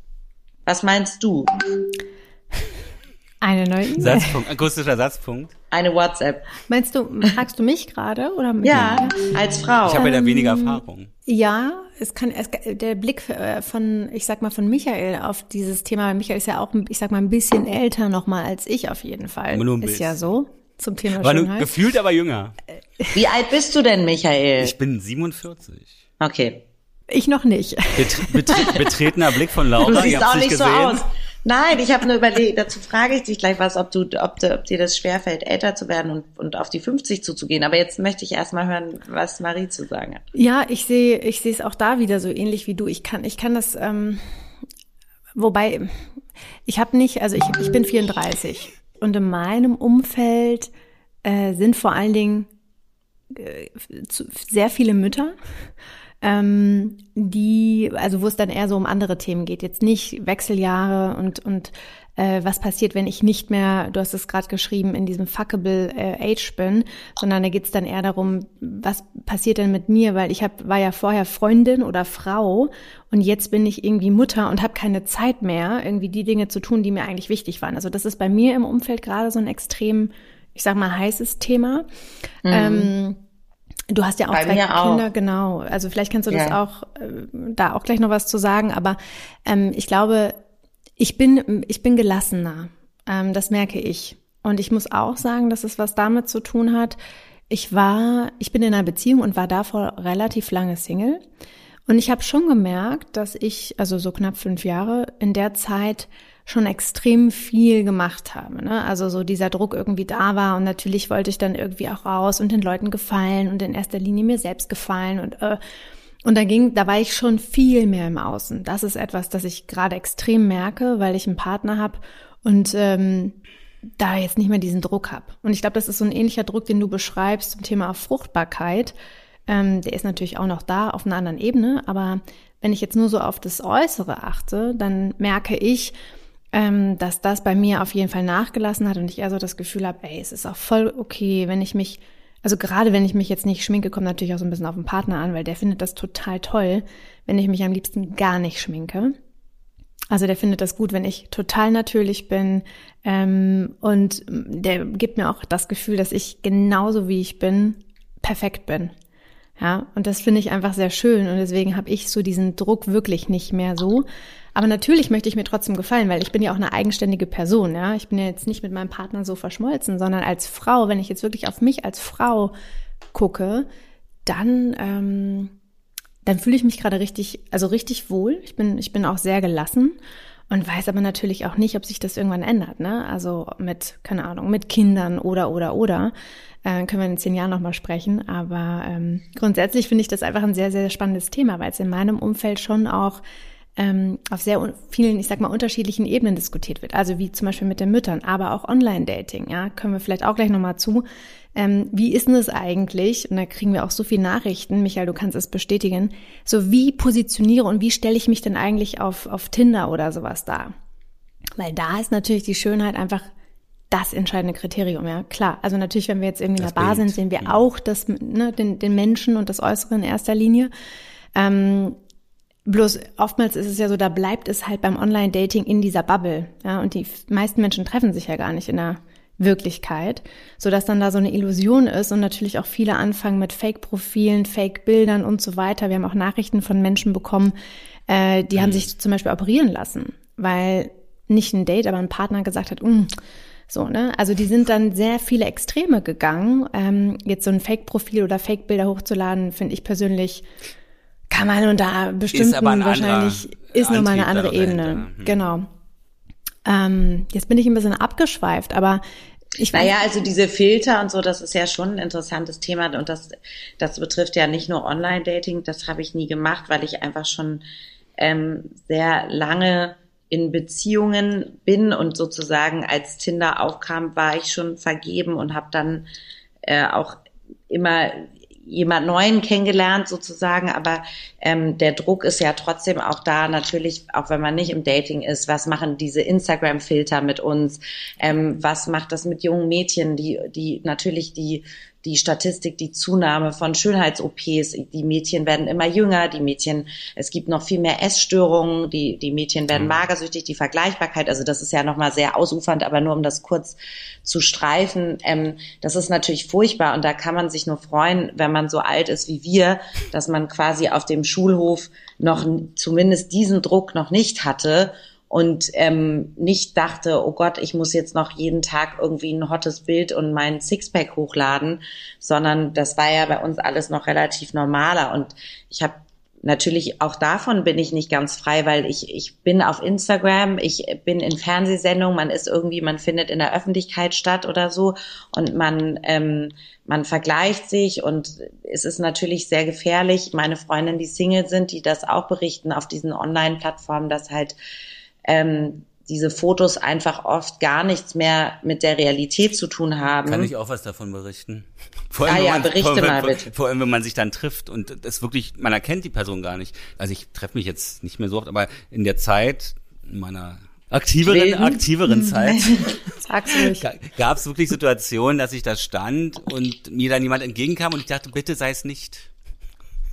Was meinst du? [LAUGHS] Eine neue E-Mail. Satzpunkt, akustischer Satzpunkt. Eine WhatsApp. Meinst du, fragst du mich gerade oder mich? Ja, als Frau. Ich habe ja da weniger Erfahrung. Ja, es kann, es, der Blick äh, von, ich sag mal, von Michael auf dieses Thema, Michael ist ja auch, ich sag mal, ein bisschen älter nochmal als ich auf jeden Fall. Nur ein ist ja so zum Thema War nur Schönheit. gefühlt aber jünger. Wie alt bist du denn, Michael? Ich bin 47. Okay. Ich noch nicht. Betre betre betretener Blick von Laura. Du siehst auch nicht so gesehen. aus. Nein, ich habe nur überlegt, dazu frage ich dich gleich was, ob du, ob, du, ob dir das schwerfällt, älter zu werden und, und auf die 50 zuzugehen. Aber jetzt möchte ich erstmal hören, was Marie zu sagen hat. Ja, ich sehe, ich sehe es auch da wieder so ähnlich wie du. Ich kann, ich kann das, ähm, wobei ich habe nicht, also ich, ich bin 34 und in meinem Umfeld äh, sind vor allen Dingen äh, zu, sehr viele Mütter, ähm, die, also wo es dann eher so um andere Themen geht, jetzt nicht Wechseljahre und und äh, was passiert, wenn ich nicht mehr, du hast es gerade geschrieben, in diesem fuckable äh, Age bin, sondern da geht's dann eher darum, was passiert denn mit mir, weil ich hab, war ja vorher Freundin oder Frau und jetzt bin ich irgendwie Mutter und habe keine Zeit mehr, irgendwie die Dinge zu tun, die mir eigentlich wichtig waren. Also das ist bei mir im Umfeld gerade so ein extrem, ich sag mal, heißes Thema. Mhm. Ähm, Du hast ja auch Bei zwei Kinder, auch. genau. Also vielleicht kannst du das Ja. auch, äh, da auch gleich noch was zu sagen, aber ähm, ich glaube, ich bin, ich bin gelassener. Ähm, das merke ich. Und ich muss auch sagen, dass es was damit zu tun hat. Ich war, ich bin in einer Beziehung und war davor relativ lange Single. Und ich habe schon gemerkt, dass ich, also so knapp fünf Jahre, in der Zeit schon extrem viel gemacht habe. Ne? Also so dieser Druck irgendwie da war und natürlich wollte ich dann irgendwie auch raus und den Leuten gefallen und in erster Linie mir selbst gefallen und äh, und da ging, da war ich schon viel mehr im Außen. Das ist etwas, das ich gerade extrem merke, weil ich einen Partner habe und ähm, da jetzt nicht mehr diesen Druck habe. Und ich glaube, das ist so ein ähnlicher Druck, den du beschreibst zum Thema Fruchtbarkeit. Ähm, der ist natürlich auch noch da auf einer anderen Ebene, aber wenn ich jetzt nur so auf das Äußere achte, dann merke ich, ähm, dass das bei mir auf jeden Fall nachgelassen hat und ich eher so das Gefühl habe, ey, es ist auch voll okay, wenn ich mich, also gerade wenn ich mich jetzt nicht schminke, kommt natürlich auch so ein bisschen auf den Partner an, weil der findet das total toll, wenn ich mich am liebsten gar nicht schminke. Also der findet das gut, wenn ich total natürlich bin ähm, und der gibt mir auch das Gefühl, dass ich genauso wie ich bin perfekt bin. Ja, und das finde ich einfach sehr schön und deswegen habe ich so diesen Druck wirklich nicht mehr so. Aber natürlich möchte ich mir trotzdem gefallen, weil ich bin ja auch eine eigenständige Person. Ja, ich bin ja jetzt nicht mit meinem Partner so verschmolzen, sondern als Frau, wenn ich jetzt wirklich auf mich als Frau gucke, dann ähm, dann fühle ich mich gerade richtig, also richtig wohl. Ich bin ich bin auch sehr gelassen und weiß aber natürlich auch nicht, ob sich das irgendwann ändert. Ne? Also mit keine Ahnung, mit Kindern oder oder oder äh, können wir in zehn Jahren nochmal sprechen. Aber ähm, grundsätzlich finde ich das einfach ein sehr, sehr spannendes Thema, weil es in meinem Umfeld schon auch ähm, auf sehr vielen, ich sag mal, unterschiedlichen Ebenen diskutiert wird. Also wie zum Beispiel mit den Müttern, aber auch Online-Dating, ja, können wir vielleicht auch gleich nochmal zu. Ähm, wie ist denn es eigentlich? Und da kriegen wir auch so viele Nachrichten, Michael, du kannst es bestätigen. So, wie positioniere und wie stelle ich mich denn eigentlich auf, auf Tinder oder sowas dar? Weil da ist natürlich die Schönheit einfach das entscheidende Kriterium, ja, klar. Also natürlich, wenn wir jetzt irgendwie in Das der Bar sind, sehen wir ja. auch das, ne, den, den Menschen und das Äußere in erster Linie. Ähm, bloß oftmals ist es ja so, da bleibt es halt beim Online-Dating in dieser Bubble, ja, und die meisten Menschen treffen sich ja gar nicht in der Wirklichkeit, so dass dann da so eine Illusion ist und natürlich auch viele anfangen mit Fake-Profilen, Fake-Bildern und so weiter. Wir haben auch Nachrichten von Menschen bekommen, äh, die haben sich zum Beispiel operieren lassen, weil nicht ein Date, aber ein Partner gesagt hat, "Mm, so, ne? Also die sind dann sehr viele Extreme gegangen. Ähm, jetzt so ein Fake-Profil oder Fake-Bilder hochzuladen, finde ich persönlich, kann man unter bestimmten aber ein wahrscheinlich, anderer ist nochmal eine andere Ebene. dahinter. Hm. Genau. Ähm, jetzt bin ich ein bisschen abgeschweift, aber ich weiß, Naja, also diese Filter und so, das ist ja schon ein interessantes Thema und das, das betrifft ja nicht nur Online-Dating, das habe ich nie gemacht, weil ich einfach schon ähm, sehr lange in Beziehungen bin und sozusagen als Tinder aufkam, war ich schon vergeben und habe dann äh, auch immer jemand Neuen kennengelernt sozusagen, aber ähm, der Druck ist ja trotzdem auch da, natürlich, auch wenn man nicht im Dating ist, was machen diese Instagram-Filter mit uns, ähm, was macht das mit jungen Mädchen, die, die natürlich die die Statistik, die Zunahme von Schönheits-OPs. Die Mädchen werden immer jünger, die Mädchen, es gibt noch viel mehr Essstörungen, die, die Mädchen werden mhm. magersüchtig, die Vergleichbarkeit, also das ist ja nochmal sehr ausufernd, aber nur um das kurz zu streifen, ähm, das ist natürlich furchtbar und da kann man sich nur freuen, wenn man so alt ist wie wir, dass man quasi auf dem Schulhof noch zumindest diesen Druck noch nicht hatte und ähm, nicht dachte, oh Gott, ich muss jetzt noch jeden Tag irgendwie ein hottes Bild und mein Sixpack hochladen, sondern das war ja bei uns alles noch relativ normaler und ich habe natürlich auch davon bin ich nicht ganz frei, weil ich ich bin auf Instagram, ich bin in Fernsehsendungen, man ist irgendwie, man findet in der Öffentlichkeit statt oder so und man ähm, man vergleicht sich und es ist natürlich sehr gefährlich. Meine Freundinnen, die Single sind, die das auch berichten auf diesen Online-Plattformen, dass halt ähm, diese Fotos einfach oft gar nichts mehr mit der Realität zu tun haben. Kann ich auch was davon berichten? [LAUGHS] Vor allem, ah ja, man, berichte vor, mal vor, bitte. Vor allem, wenn man sich dann trifft und das wirklich, man erkennt die Person gar nicht. Also ich treffe mich jetzt nicht mehr so oft, aber in der Zeit meiner aktiveren, aktiveren [LAUGHS] Zeit [LAUGHS] gab es wirklich Situationen, dass ich da stand und mir dann jemand entgegenkam und ich dachte, bitte sei es nicht.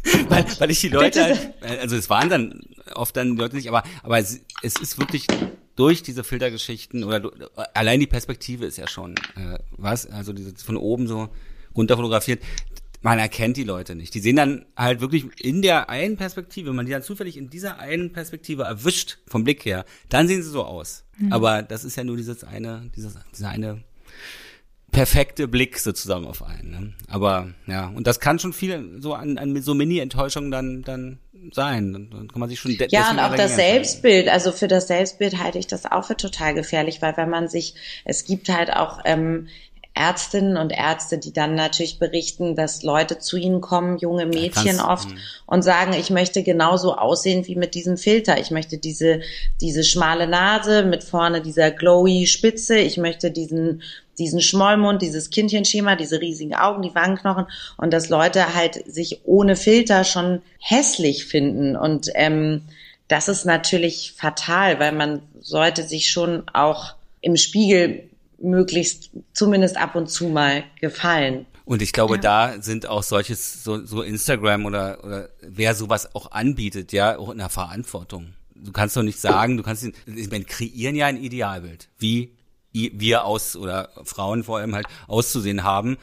[LAUGHS] weil, weil ich die Leute, halt, also es waren dann oft dann die Leute nicht, aber, aber es, es ist wirklich durch diese Filtergeschichten oder allein die Perspektive ist ja schon äh, was, also diese von oben so runter fotografiert. Man erkennt die Leute nicht. Die sehen dann halt wirklich in der einen Perspektive, wenn man die dann zufällig in dieser einen Perspektive erwischt, vom Blick her, dann sehen sie so aus. Mhm. Aber das ist ja nur dieses eine, dieses, dieser eine perfekte Blick sozusagen auf einen. Ne? Aber ja, und das kann schon viel so an, an so Mini-Enttäuschungen dann, dann sein. Dann, dann kann man sich schon Ja, und auch das Selbstbild. Also für das Selbstbild halte ich das auch für total gefährlich, weil wenn man sich, es gibt halt auch ähm, Ärztinnen und Ärzte, die dann natürlich berichten, dass Leute zu ihnen kommen, junge Mädchen ja, oft, mh. und sagen, ich möchte genauso aussehen wie mit diesem Filter. Ich möchte diese, diese schmale Nase mit vorne dieser glowy Spitze. Ich möchte diesen, diesen Schmollmund, dieses Kindchenschema, diese riesigen Augen, die Wangenknochen und dass Leute halt sich ohne Filter schon hässlich finden und, ähm, das ist natürlich fatal, weil man sollte sich schon auch im Spiegel möglichst zumindest ab und zu mal gefallen. Und ich glaube, ja. da sind auch solches, so, so Instagram oder, oder wer sowas auch anbietet, ja, auch in der Verantwortung. Du kannst doch nicht sagen, du kannst, ich meine, kreieren ja ein Idealbild, wie wir aus, oder Frauen vor allem halt auszusehen haben.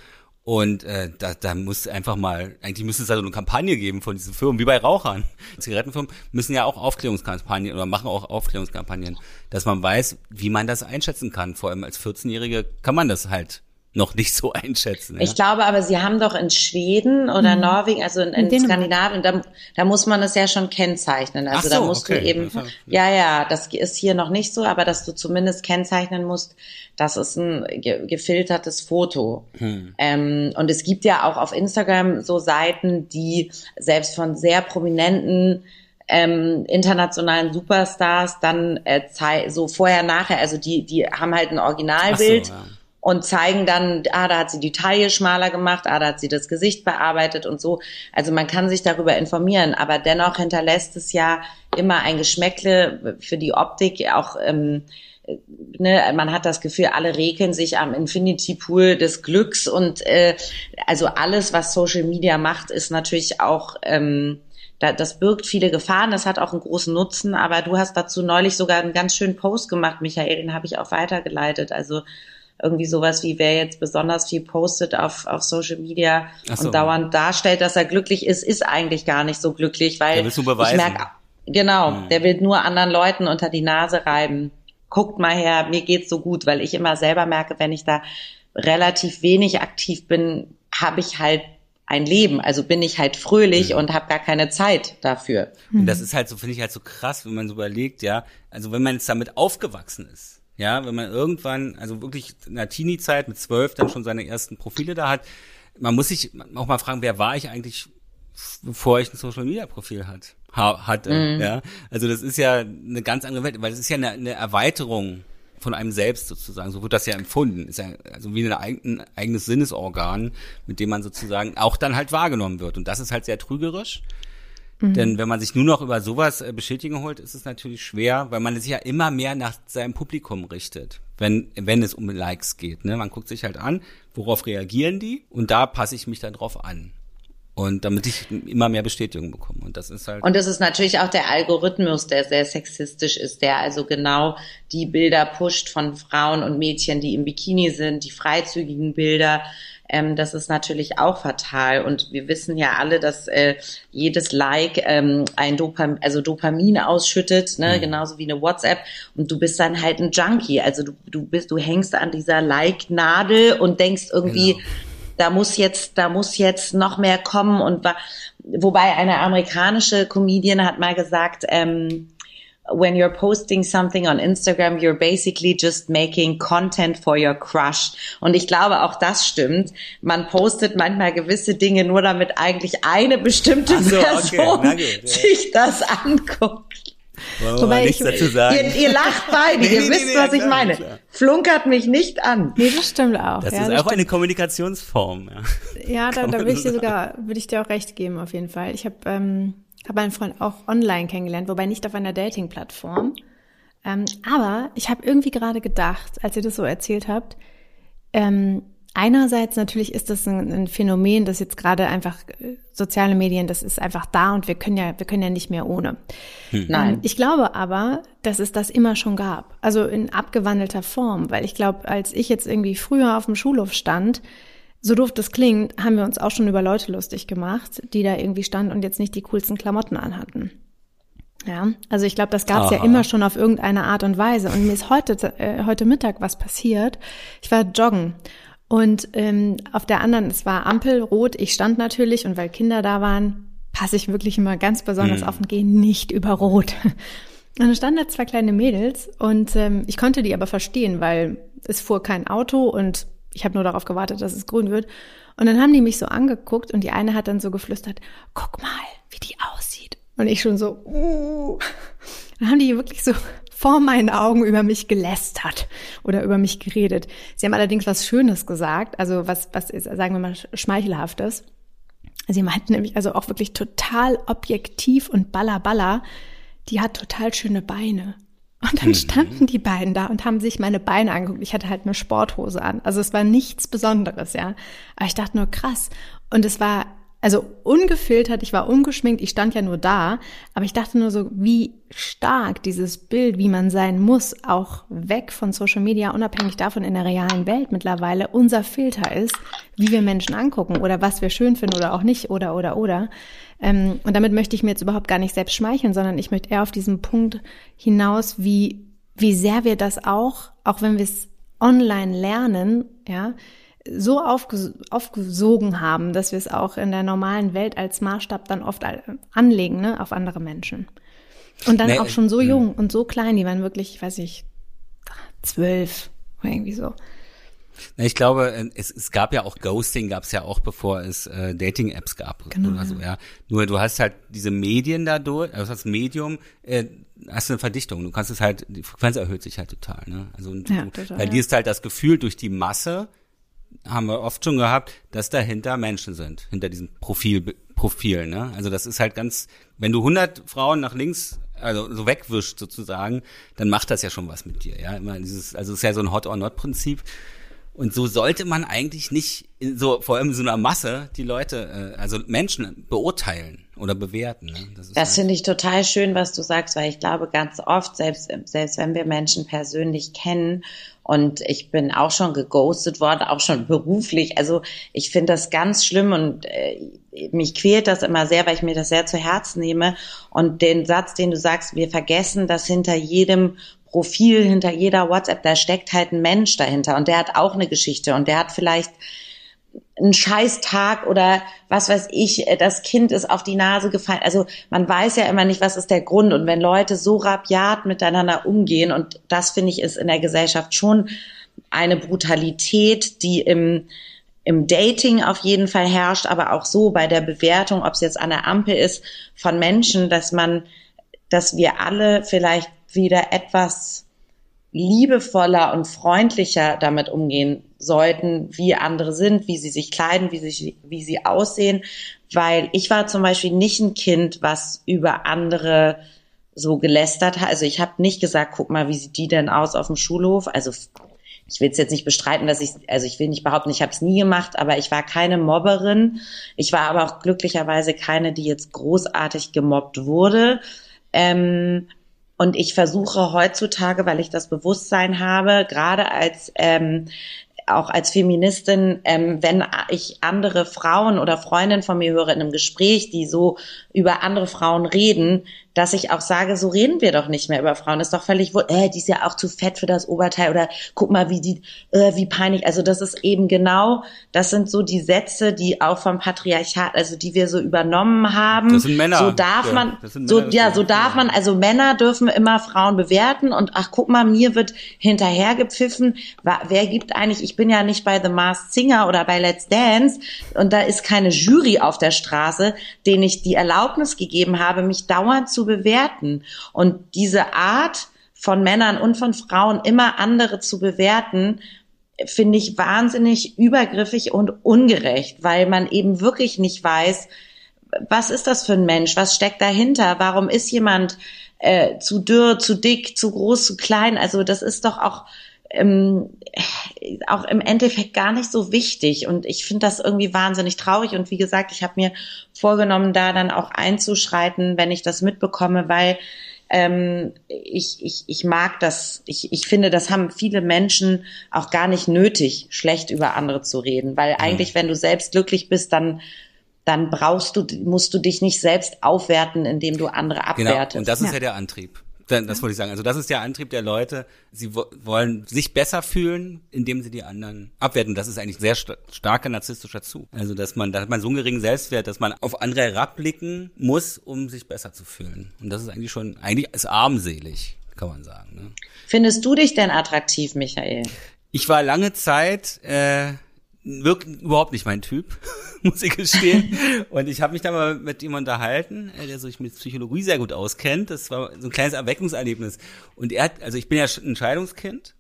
Und äh, da, da muss einfach mal, eigentlich müsste es also eine Kampagne geben von diesen Firmen, wie bei Rauchern. [LAUGHS] Zigarettenfirmen müssen ja auch Aufklärungskampagnen oder machen auch Aufklärungskampagnen, dass man weiß, wie man das einschätzen kann. Vor allem als 14-Jährige kann man das halt noch nicht so einschätzen. Ja? Ich glaube aber, Sie haben doch in Schweden oder mhm. Norwegen, also in, in Skandinavien, da, da muss man es ja schon kennzeichnen. Also so, da musst okay. du eben, ja, ja, das ist hier noch nicht so, aber dass du zumindest kennzeichnen musst, das ist ein ge gefiltertes Foto. Hm. Ähm, und es gibt ja auch auf Instagram so Seiten, die selbst von sehr prominenten ähm, internationalen Superstars dann äh, so vorher, nachher, also die, die haben halt ein Originalbild. So, ja und zeigen dann, ah, da hat sie die Taille schmaler gemacht, ah, da hat sie das Gesicht bearbeitet und so. Also man kann sich darüber informieren, aber dennoch hinterlässt es ja immer ein Geschmäckle für die Optik, auch ähm, ne, man hat das Gefühl, alle regeln sich am Infinity Pool des Glücks und äh, also alles, was Social Media macht, ist natürlich auch ähm, das birgt viele Gefahren, das hat auch einen großen Nutzen, aber du hast dazu neulich sogar einen ganz schönen Post gemacht, Michael, den habe ich auch weitergeleitet. Also irgendwie sowas wie, wer jetzt besonders viel postet auf, auf Social Media so. und dauernd darstellt, dass er glücklich ist, ist eigentlich gar nicht so glücklich, weil ich merke, genau, hm. der will nur anderen Leuten unter die Nase reiben. Guckt mal her, mir geht's so gut, weil ich immer selber merke, wenn ich da relativ wenig aktiv bin, habe ich halt ein Leben. Also bin ich halt fröhlich mhm. und habe gar keine Zeit dafür. Und das ist halt so, finde ich halt so krass, wenn man so überlegt, ja. Also wenn man jetzt damit aufgewachsen ist, ja, wenn man irgendwann, also wirklich in der Teenie-Zeit mit zwölf dann schon seine ersten Profile da hat, man muss sich auch mal fragen, wer war ich eigentlich, bevor ich ein Social-Media-Profil hat, hatte. Mhm. Ja, also das ist ja eine ganz andere Welt, weil das ist ja eine, eine Erweiterung von einem selbst sozusagen. So wird das ja empfunden. Ist ja also wie ein eigen, eigenes Sinnesorgan, mit dem man sozusagen auch dann halt wahrgenommen wird. Und das ist halt sehr trügerisch. Mhm. Denn wenn man sich nur noch über sowas äh, Bestätigung holt, ist es natürlich schwer, weil man sich ja immer mehr nach seinem Publikum richtet, wenn, wenn es um Likes geht. Ne? Man guckt sich halt an, worauf reagieren die und da passe ich mich dann drauf an. Und damit ich immer mehr Bestätigung bekomme. Und das ist halt. Und das ist natürlich auch der Algorithmus, der sehr sexistisch ist, der also genau die Bilder pusht von Frauen und Mädchen, die im Bikini sind, die freizügigen Bilder. Ähm, das ist natürlich auch fatal. Und wir wissen ja alle, dass äh, jedes Like ähm, ein Dopam also Dopamin ausschüttet, ne? Mhm. genauso wie eine WhatsApp. Und du bist dann halt ein Junkie. Also du, du bist, du hängst an dieser Like-Nadel und denkst irgendwie, genau da muss jetzt, da muss jetzt noch mehr kommen und wobei eine amerikanische Comedian hat mal gesagt, ähm, when you're posting something on Instagram, you're basically just making content for your crush. Und ich glaube, auch das stimmt. Man postet manchmal gewisse Dinge nur damit eigentlich eine bestimmte so, Person okay, gut, ja. sich das anguckt. Wollen Wobei ich, dazu sagen? Ihr, ihr lacht beide, [LAUGHS] nee, ihr nee, wisst, nee, was ich meine. Klar. Flunkert mich nicht an. Nee, das stimmt auch. Das ja, ist das auch stimmt. eine Kommunikationsform. Ja, ja da, da würde ich dir sogar, würde ich dir auch recht geben, auf jeden Fall. Ich habe ähm, hab einen Freund auch online kennengelernt, wobei nicht auf einer Dating-Plattform. Ähm, aber ich habe irgendwie gerade gedacht, als ihr das so erzählt habt, ähm, Einerseits natürlich ist das ein, ein, Phänomen, das jetzt gerade einfach äh, soziale Medien, das ist einfach da und wir können ja, wir können ja nicht mehr ohne. Hm. Nein. Ich glaube aber, dass es das immer schon gab. Also in abgewandelter Form, weil ich glaube, als ich jetzt irgendwie früher auf dem Schulhof stand, so doof das klingt, haben wir uns auch schon über Leute lustig gemacht, die da irgendwie standen und jetzt nicht die coolsten Klamotten anhatten. Ja, also ich glaube, das gab es ja immer schon auf irgendeine Art und Weise. Und mir ist heute, äh, heute Mittag was passiert. Ich war joggen und ähm, auf der anderen, es war Ampel, rot, ich stand natürlich und weil Kinder da waren, passe ich wirklich immer ganz besonders mhm. auf und gehe nicht über rot. [LAUGHS] Und dann standen da zwei kleine Mädels und ähm, ich konnte die aber verstehen, weil es fuhr kein Auto und ich habe nur darauf gewartet, dass es grün wird. Und dann haben die mich so angeguckt und die eine hat dann so geflüstert, guck mal, wie die aussieht. Und ich schon so, uh. Dann haben die wirklich so vor meinen Augen über mich gelästert oder über mich geredet. Sie haben allerdings was Schönes gesagt, also was, was ist, sagen wir mal, schmeichelhaftes. Sie meinten nämlich also auch wirklich total objektiv und balla balla, die hat total schöne Beine. Und dann mhm. standen die beiden da und haben sich meine Beine angeguckt. Ich hatte halt eine Sporthose an. Also es war nichts Besonderes, ja. Aber ich dachte nur krass. Und es war also ungefiltert, ich war ungeschminkt, ich stand ja nur da, aber ich dachte nur so, wie stark dieses Bild, wie man sein muss, auch weg von Social Media, unabhängig davon in der realen Welt mittlerweile unser Filter ist, wie wir Menschen angucken oder was wir schön finden oder auch nicht oder oder oder. Ähm, und damit möchte ich mir jetzt überhaupt gar nicht selbst schmeicheln, sondern ich möchte eher auf diesen Punkt hinaus, wie, wie sehr wir das auch, auch wenn wir es online lernen, ja, so aufges aufgesogen haben, dass wir es auch in der normalen Welt als Maßstab dann oft anlegen, ne, auf andere Menschen. Und dann nee, auch schon so äh, jung und so klein, die waren wirklich, ich weiß nicht, zwölf oder irgendwie so. Ich glaube, äh, es, es gab ja auch Ghosting, gab es ja auch, bevor es äh, Dating-Apps gab genau, oder so, ja. Nur du hast halt diese Medien dadurch, also das Medium, äh, hast du eine Verdichtung. Du kannst es halt, die Frequenz erhöht sich halt total, ne? Also ja, du total, verlierst ja. halt das Gefühl durch die Masse, haben wir oft schon gehabt, dass dahinter Menschen sind, hinter diesem Profil, Profil, ne? Also das ist halt ganz, wenn du 100 Frauen nach links, also so wegwischt sozusagen, dann macht das ja schon was mit dir, ja? Immer dieses, also es ist ja so ein Hot or Not Prinzip. Und so sollte man eigentlich nicht in so vor allem in so einer Masse die Leute, äh, also Menschen beurteilen oder bewerten. Ne? Das, das halt finde ich total schön, was du sagst, weil ich glaube ganz oft, selbst selbst wenn wir Menschen persönlich kennen und ich bin auch schon geghostet worden, auch schon beruflich. Also ich finde das ganz schlimm und äh, mich quält das immer sehr, weil ich mir das sehr zu Herzen nehme. Und den Satz, den du sagst, wir vergessen, dass hinter jedem Profil, hinter jeder WhatsApp, da steckt halt ein Mensch dahinter und der hat auch eine Geschichte und der hat vielleicht ein Scheißtag oder was weiß ich, äh, das Kind ist auf die Nase gefallen. Also man weiß ja immer nicht, was ist der Grund. Und wenn Leute so rabiat miteinander umgehen, und das finde ich ist in der Gesellschaft schon eine Brutalität, die im, im Dating auf jeden Fall herrscht, aber auch so bei der Bewertung, ob es jetzt an der Ampel ist, von Menschen, dass man, dass wir alle vielleicht wieder etwas liebevoller und freundlicher damit umgehen sollten, wie andere sind, wie sie sich kleiden, wie sie, wie sie aussehen. Weil ich war zum Beispiel nicht ein Kind, was über andere so gelästert hat. Also ich habe nicht gesagt, guck mal, wie sieht die denn aus auf dem Schulhof? Also ich will es jetzt nicht bestreiten, dass ich, also ich will nicht behaupten, ich habe es nie gemacht, aber ich war keine Mobberin. Ich war aber auch glücklicherweise keine, die jetzt großartig gemobbt wurde. Ähm, und ich versuche heutzutage, weil ich das Bewusstsein habe, gerade als ähm, auch als Feministin, ähm, wenn ich andere Frauen oder Freundinnen von mir höre in einem Gespräch, die so über andere Frauen reden, dass ich auch sage, so reden wir doch nicht mehr über Frauen. Das ist doch völlig, äh, die ist ja auch zu fett für das Oberteil oder guck mal, wie die, äh, wie peinlich. Also das ist eben genau, das sind so die Sätze, die auch vom Patriarchat, also die wir so übernommen haben. Das sind Männer. So darf ja, man, so, Männer, ja, so darf man, also Männer dürfen immer Frauen bewerten und ach, guck mal, mir wird hinterhergepfiffen. Wer gibt eigentlich, ich bin ja nicht bei The Masked Singer oder bei Let's Dance und da ist keine Jury auf der Straße, denen ich die Erlaubnis gegeben habe, mich dauernd zu bewerten. Und diese Art von Männern und von Frauen immer andere zu bewerten, finde ich wahnsinnig übergriffig und ungerecht, weil man eben wirklich nicht weiß, was ist das für ein Mensch, was steckt dahinter, warum ist jemand äh, zu dürr, zu dick, zu groß, zu klein. Also das ist doch auch ähm, auch im Endeffekt gar nicht so wichtig. Und ich finde das irgendwie wahnsinnig traurig. Und wie gesagt, ich habe mir vorgenommen, da dann auch einzuschreiten, wenn ich das mitbekomme, weil ähm, ich, ich, ich mag das, ich, ich finde, das haben viele Menschen auch gar nicht nötig, schlecht über andere zu reden. Weil eigentlich, wenn du selbst glücklich bist, dann dann brauchst du, musst du dich nicht selbst aufwerten, indem du andere abwertest. Genau. Und das ist ja, ja der Antrieb. Das wollte ich sagen. Also das ist der Antrieb der Leute. Sie wollen sich besser fühlen, indem sie die anderen abwerten. Das ist eigentlich sehr st starker narzisstischer Zug. Also dass man, da hat man so einen geringen Selbstwert, dass man auf andere herabblicken muss, um sich besser zu fühlen. Und das ist eigentlich schon, eigentlich ist armselig, kann man sagen. Ne? Findest du dich denn attraktiv, Michael? Ich war lange Zeit äh, wirklich überhaupt nicht mein Typ, [LAUGHS] muss ich gestehen. Und ich habe mich da mal mit ihm unterhalten, äh, der sich mit Psychologie sehr gut auskennt. Das war so ein kleines Erweckungserlebnis. Und er hat, also ich bin ja ein Scheidungskind.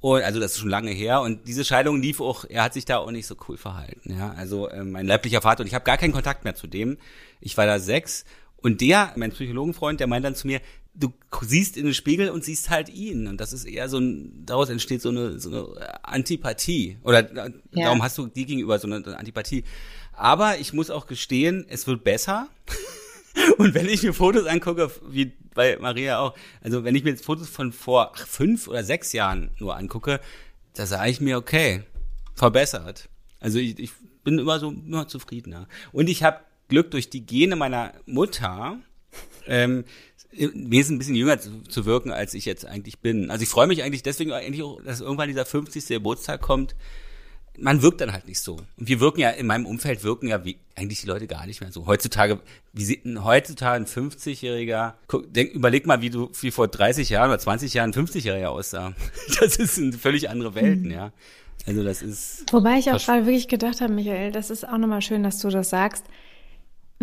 Und also das ist schon lange her und diese Scheidung lief auch, er hat sich da auch nicht so cool verhalten, ja. Also äh, mein leiblicher Vater und ich habe gar keinen Kontakt mehr zu dem. Ich war da sechs und der, mein Psychologenfreund, der meint dann zu mir, du siehst in den Spiegel und siehst halt ihn. Und das ist eher so ein, daraus entsteht so eine, so eine Antipathie. Oder ja. darum hast du die gegenüber so eine, Antipathie. Aber ich muss auch gestehen, es wird besser. [LAUGHS] und wenn ich mir Fotos angucke, wie bei Maria auch, also wenn ich mir jetzt Fotos von vor ach, fünf oder sechs Jahren nur angucke, da sage ich mir, okay, verbessert. Also ich, ich bin immer so immer zufriedener. Und ich habe Glück durch die Gene meiner Mutter, ähm, wesentlich ein bisschen jünger zu, zu, wirken, als ich jetzt eigentlich bin. Also ich freue mich eigentlich deswegen eigentlich auch, dass irgendwann dieser 50. Geburtstag kommt. Man wirkt dann halt nicht so. Und wir wirken ja, in meinem Umfeld wirken ja wie, eigentlich die Leute gar nicht mehr so. Heutzutage, wie sieht ein heutzutage ein 50-Jähriger, denk, überleg mal, wie du, wie vor 30 Jahren oder 20 Jahren ein 50-Jähriger aussah. [LAUGHS] Das ist eine völlig andere Welten, mhm. ja. Also das ist. Wobei ich auch gerade wirklich gedacht habe, Michael, das ist auch nochmal schön, dass du das sagst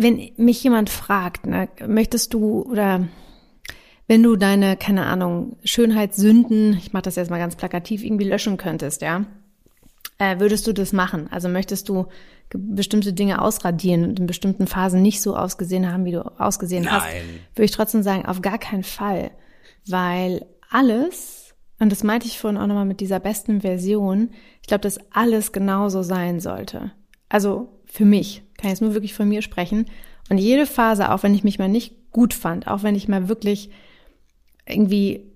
wenn mich jemand fragt, ne, möchtest du oder wenn du deine, keine Ahnung, Schönheitssünden, ich mache das jetzt mal ganz plakativ, irgendwie löschen könntest, ja, äh, würdest du das machen? Also möchtest du bestimmte Dinge ausradieren und in bestimmten Phasen nicht so ausgesehen haben, wie du ausgesehen Nein. hast? Würde ich trotzdem sagen, auf gar keinen Fall. Weil alles, und das meinte ich vorhin auch nochmal mit dieser besten Version, ich glaube, dass alles genauso sein sollte. Also für mich, kann jetzt nur wirklich von mir sprechen. Und jede Phase, auch wenn ich mich mal nicht gut fand, auch wenn ich mal wirklich irgendwie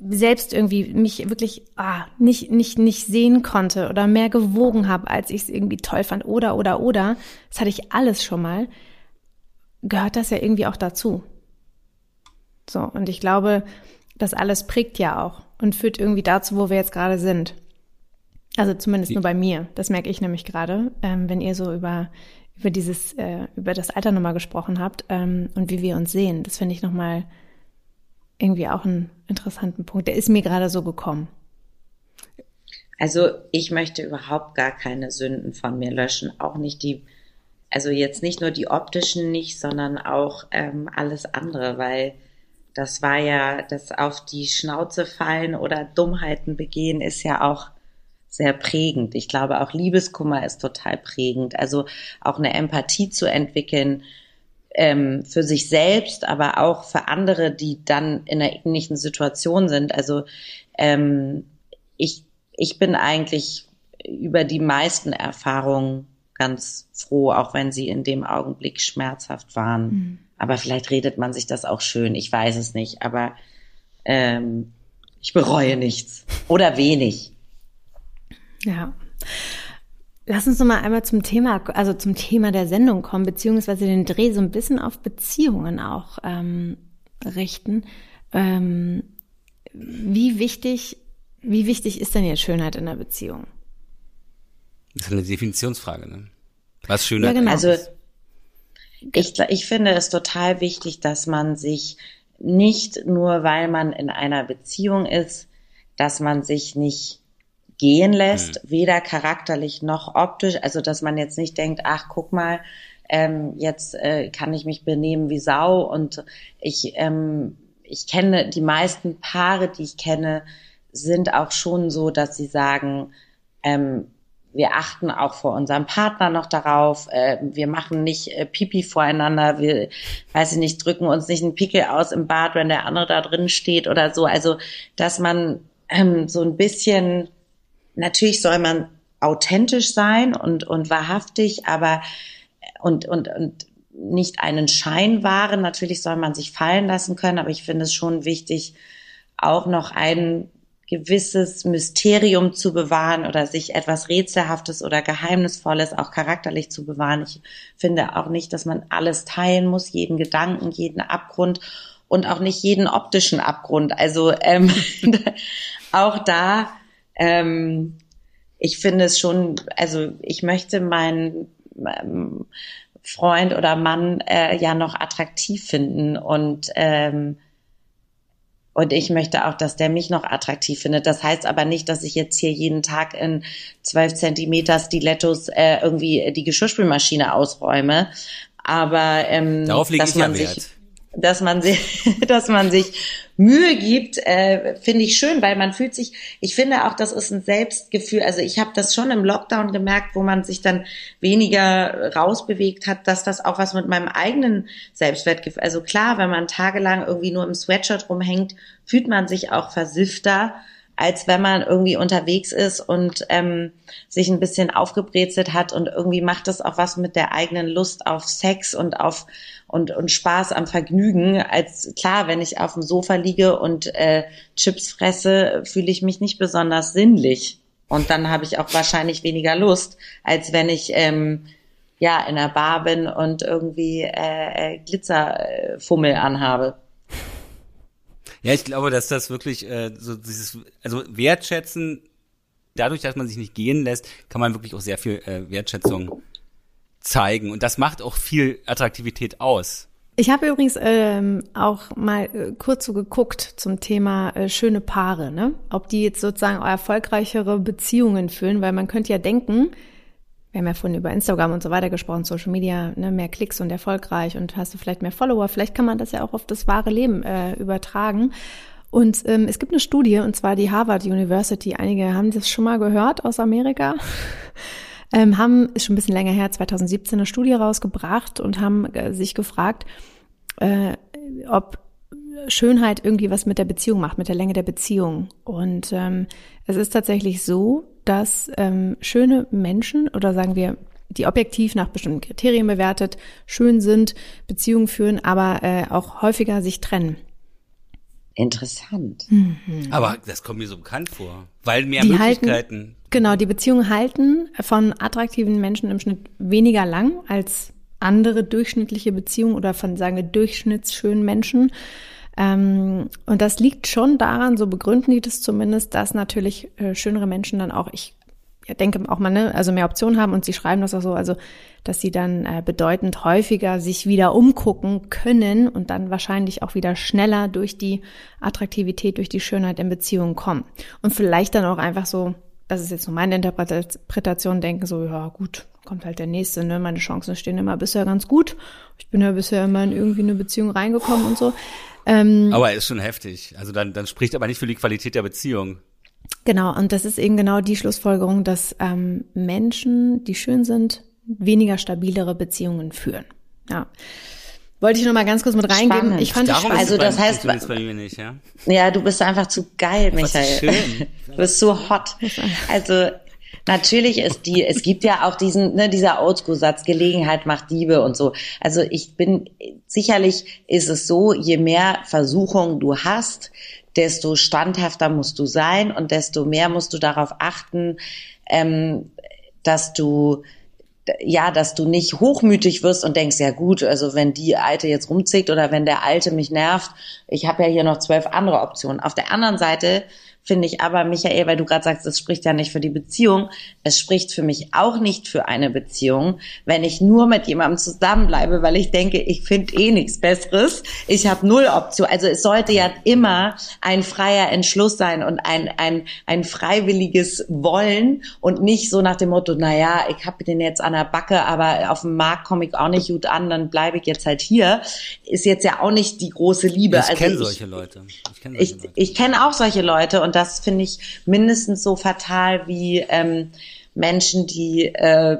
selbst irgendwie mich wirklich ah, nicht nicht nicht sehen konnte oder mehr gewogen habe, als ich es irgendwie toll fand oder oder oder, das hatte ich alles schon mal, gehört das ja irgendwie auch dazu. So und ich glaube, das alles prägt ja auch und führt irgendwie dazu, wo wir jetzt gerade sind. Also zumindest nur bei mir. Das merke ich nämlich gerade, ähm, wenn ihr so über über dieses äh, über das Alter nochmal gesprochen habt ähm, und wie wir uns sehen. Das finde ich nochmal irgendwie auch einen interessanten Punkt. Der ist mir gerade so gekommen. Also ich möchte überhaupt gar keine Sünden von mir löschen, auch nicht die, also jetzt nicht nur die optischen nicht, sondern auch ähm, alles andere, weil das war ja, das auf die Schnauze fallen oder Dummheiten begehen ist ja auch sehr prägend. Ich glaube, auch Liebeskummer ist total prägend. Also auch eine Empathie zu entwickeln ähm, für sich selbst, aber auch für andere, die dann in einer ähnlichen Situation sind. Also ähm, ich, ich bin eigentlich über die meisten Erfahrungen ganz froh, auch wenn sie in dem Augenblick schmerzhaft waren. Mhm. Aber vielleicht redet man sich das auch schön, ich weiß es nicht. Aber ähm, ich bereue nichts oder wenig. Ja. Lass uns noch mal einmal zum Thema, also zum Thema der Sendung kommen, beziehungsweise den Dreh so ein bisschen auf Beziehungen auch ähm, richten. Ähm, wie wichtig, wie wichtig ist denn jetzt Schönheit in der Beziehung? Das ist eine Definitionsfrage, ne? Was Schönheit ja, genau. Also ich, ich finde es total wichtig, dass man sich nicht nur, weil man in einer Beziehung ist, dass man sich nicht gehen lässt, mhm. weder charakterlich noch optisch. Also dass man jetzt nicht denkt, ach guck mal, ähm, jetzt äh, kann ich mich benehmen wie Sau und ich ähm, ich kenne die meisten Paare, die ich kenne, sind auch schon so, dass sie sagen, ähm, wir achten auch vor unserem Partner noch darauf. Äh, wir machen nicht äh, Pipi voreinander. Wir, weiß ich nicht, drücken uns nicht einen Pickel aus im Bad, wenn der andere da drin steht oder so. Also, dass man ähm, so ein bisschen natürlich soll man authentisch sein und, und wahrhaftig, aber und, und, und nicht einen Schein wahren. Natürlich soll man sich fallen lassen können, aber ich finde es schon wichtig, auch noch ein gewisses Mysterium zu bewahren oder sich etwas Rätselhaftes oder Geheimnisvolles auch charakterlich zu bewahren. Ich finde auch nicht, dass man alles teilen muss, jeden Gedanken, jeden Abgrund und auch nicht jeden optischen Abgrund. Also ähm, [LAUGHS] auch da ähm, ich finde es schon, also ich möchte meinen ähm, Freund oder Mann äh, ja noch attraktiv finden und ähm, und ich möchte auch, dass der mich noch attraktiv findet. Das heißt aber nicht, dass ich jetzt hier jeden Tag in zwölf Zentimeter Stilettos äh, irgendwie die Geschirrspülmaschine ausräume. Aber ähm, Darauf lege ich ja Wert. Dass man sich, [LAUGHS] dass man sich Mühe gibt, äh, finde ich schön, weil man fühlt sich, ich finde auch, das ist ein Selbstgefühl. Also ich habe das schon im Lockdown gemerkt, wo man sich dann weniger rausbewegt hat, dass das auch was mit meinem eigenen Selbstwertgefühl. Also klar, wenn man tagelang irgendwie nur im Sweatshirt rumhängt, fühlt man sich auch versiffter als wenn man irgendwie unterwegs ist und ähm, sich ein bisschen aufgebrezelt hat und irgendwie macht das auch was mit der eigenen Lust auf Sex und auf und, und Spaß am Vergnügen. Als klar, wenn ich auf dem Sofa liege und äh, Chips fresse, fühle ich mich nicht besonders sinnlich. Und dann habe ich auch wahrscheinlich weniger Lust, als wenn ich ähm, ja in der Bar bin und irgendwie äh, äh, Glitzerfummel anhabe. Ja, ich glaube, dass das wirklich äh, so dieses, also wertschätzen, dadurch, dass man sich nicht gehen lässt, kann man wirklich auch sehr viel äh, Wertschätzung zeigen. Und das macht auch viel Attraktivität aus. Ich habe übrigens ähm, auch mal äh, kurz so geguckt zum Thema äh, schöne Paare, ne? Ob die jetzt sozusagen erfolgreichere Beziehungen führen, weil man könnte ja denken, wir haben ja vorhin über Instagram und so weiter gesprochen, Social Media, ne, mehr Klicks und erfolgreich und hast du vielleicht mehr Follower. Vielleicht kann man das ja auch auf das wahre Leben äh, übertragen. Und ähm, es gibt eine Studie, und zwar die Harvard University. Einige haben das schon mal gehört aus Amerika. [LAUGHS] ähm, haben, ist schon ein bisschen länger her, 2017 eine Studie rausgebracht und haben äh, sich gefragt, äh, ob Schönheit irgendwie was mit der Beziehung macht, mit der Länge der Beziehung. Und ähm, es ist tatsächlich so, dass ähm, schöne Menschen oder sagen wir, die objektiv nach bestimmten Kriterien bewertet, schön sind, Beziehungen führen, aber äh, auch häufiger sich trennen. Interessant. Mhm. Aber das kommt mir so bekannt vor, weil mehr die Möglichkeiten. Halten, genau, die Beziehungen halten von attraktiven Menschen im Schnitt weniger lang als andere durchschnittliche Beziehungen oder von, sagen wir, durchschnittsschönen Menschen. Ähm, und das liegt schon daran, so begründen die das zumindest, dass natürlich äh, schönere Menschen dann auch, ich denke auch mal, ne, also mehr Optionen haben und sie schreiben das auch so, also dass sie dann äh, bedeutend häufiger sich wieder umgucken können und dann wahrscheinlich auch wieder schneller durch die Attraktivität, durch die Schönheit in Beziehungen kommen. Und vielleicht dann auch einfach so, das ist jetzt nur meine Interpretation, denken so, ja gut, kommt halt der nächste, ne? Meine Chancen stehen immer bisher ganz gut. Ich bin ja bisher immer in irgendwie eine Beziehung reingekommen und so. Ähm, aber ist schon heftig. Also dann, dann spricht aber nicht für die Qualität der Beziehung. Genau, und das ist eben genau die Schlussfolgerung, dass ähm, Menschen, die schön sind, weniger stabilere Beziehungen führen. Ja. Wollte ich noch mal ganz kurz mit reingeben. Spannend. Ich fand Darum also das heißt, bei mir nicht, ja? ja, du bist einfach zu geil, Michael. Schön. Du bist so hot. Also Natürlich ist die, es gibt ja auch diesen, ne, dieser Oldschool-Satz, Gelegenheit macht Diebe und so. Also ich bin, sicherlich ist es so, je mehr Versuchung du hast, desto standhafter musst du sein und desto mehr musst du darauf achten, ähm, dass du ja, dass du nicht hochmütig wirst und denkst, ja gut, also wenn die Alte jetzt rumzickt oder wenn der Alte mich nervt, ich habe ja hier noch zwölf andere Optionen. Auf der anderen Seite finde ich aber, Michael, weil du gerade sagst, es spricht ja nicht für die Beziehung, es spricht für mich auch nicht für eine Beziehung, wenn ich nur mit jemandem zusammenbleibe, weil ich denke, ich finde eh nichts Besseres. Ich habe null Option. Also es sollte ja immer ein freier Entschluss sein und ein, ein, ein freiwilliges Wollen und nicht so nach dem Motto, na ja, ich habe den jetzt an der Backe, aber auf dem Markt komme ich auch nicht gut an, dann bleibe ich jetzt halt hier. Ist jetzt ja auch nicht die große Liebe. Ich also kenne solche Leute. Ich kenne ich, ich kenn auch solche Leute und das finde ich mindestens so fatal wie ähm, Menschen, die, äh,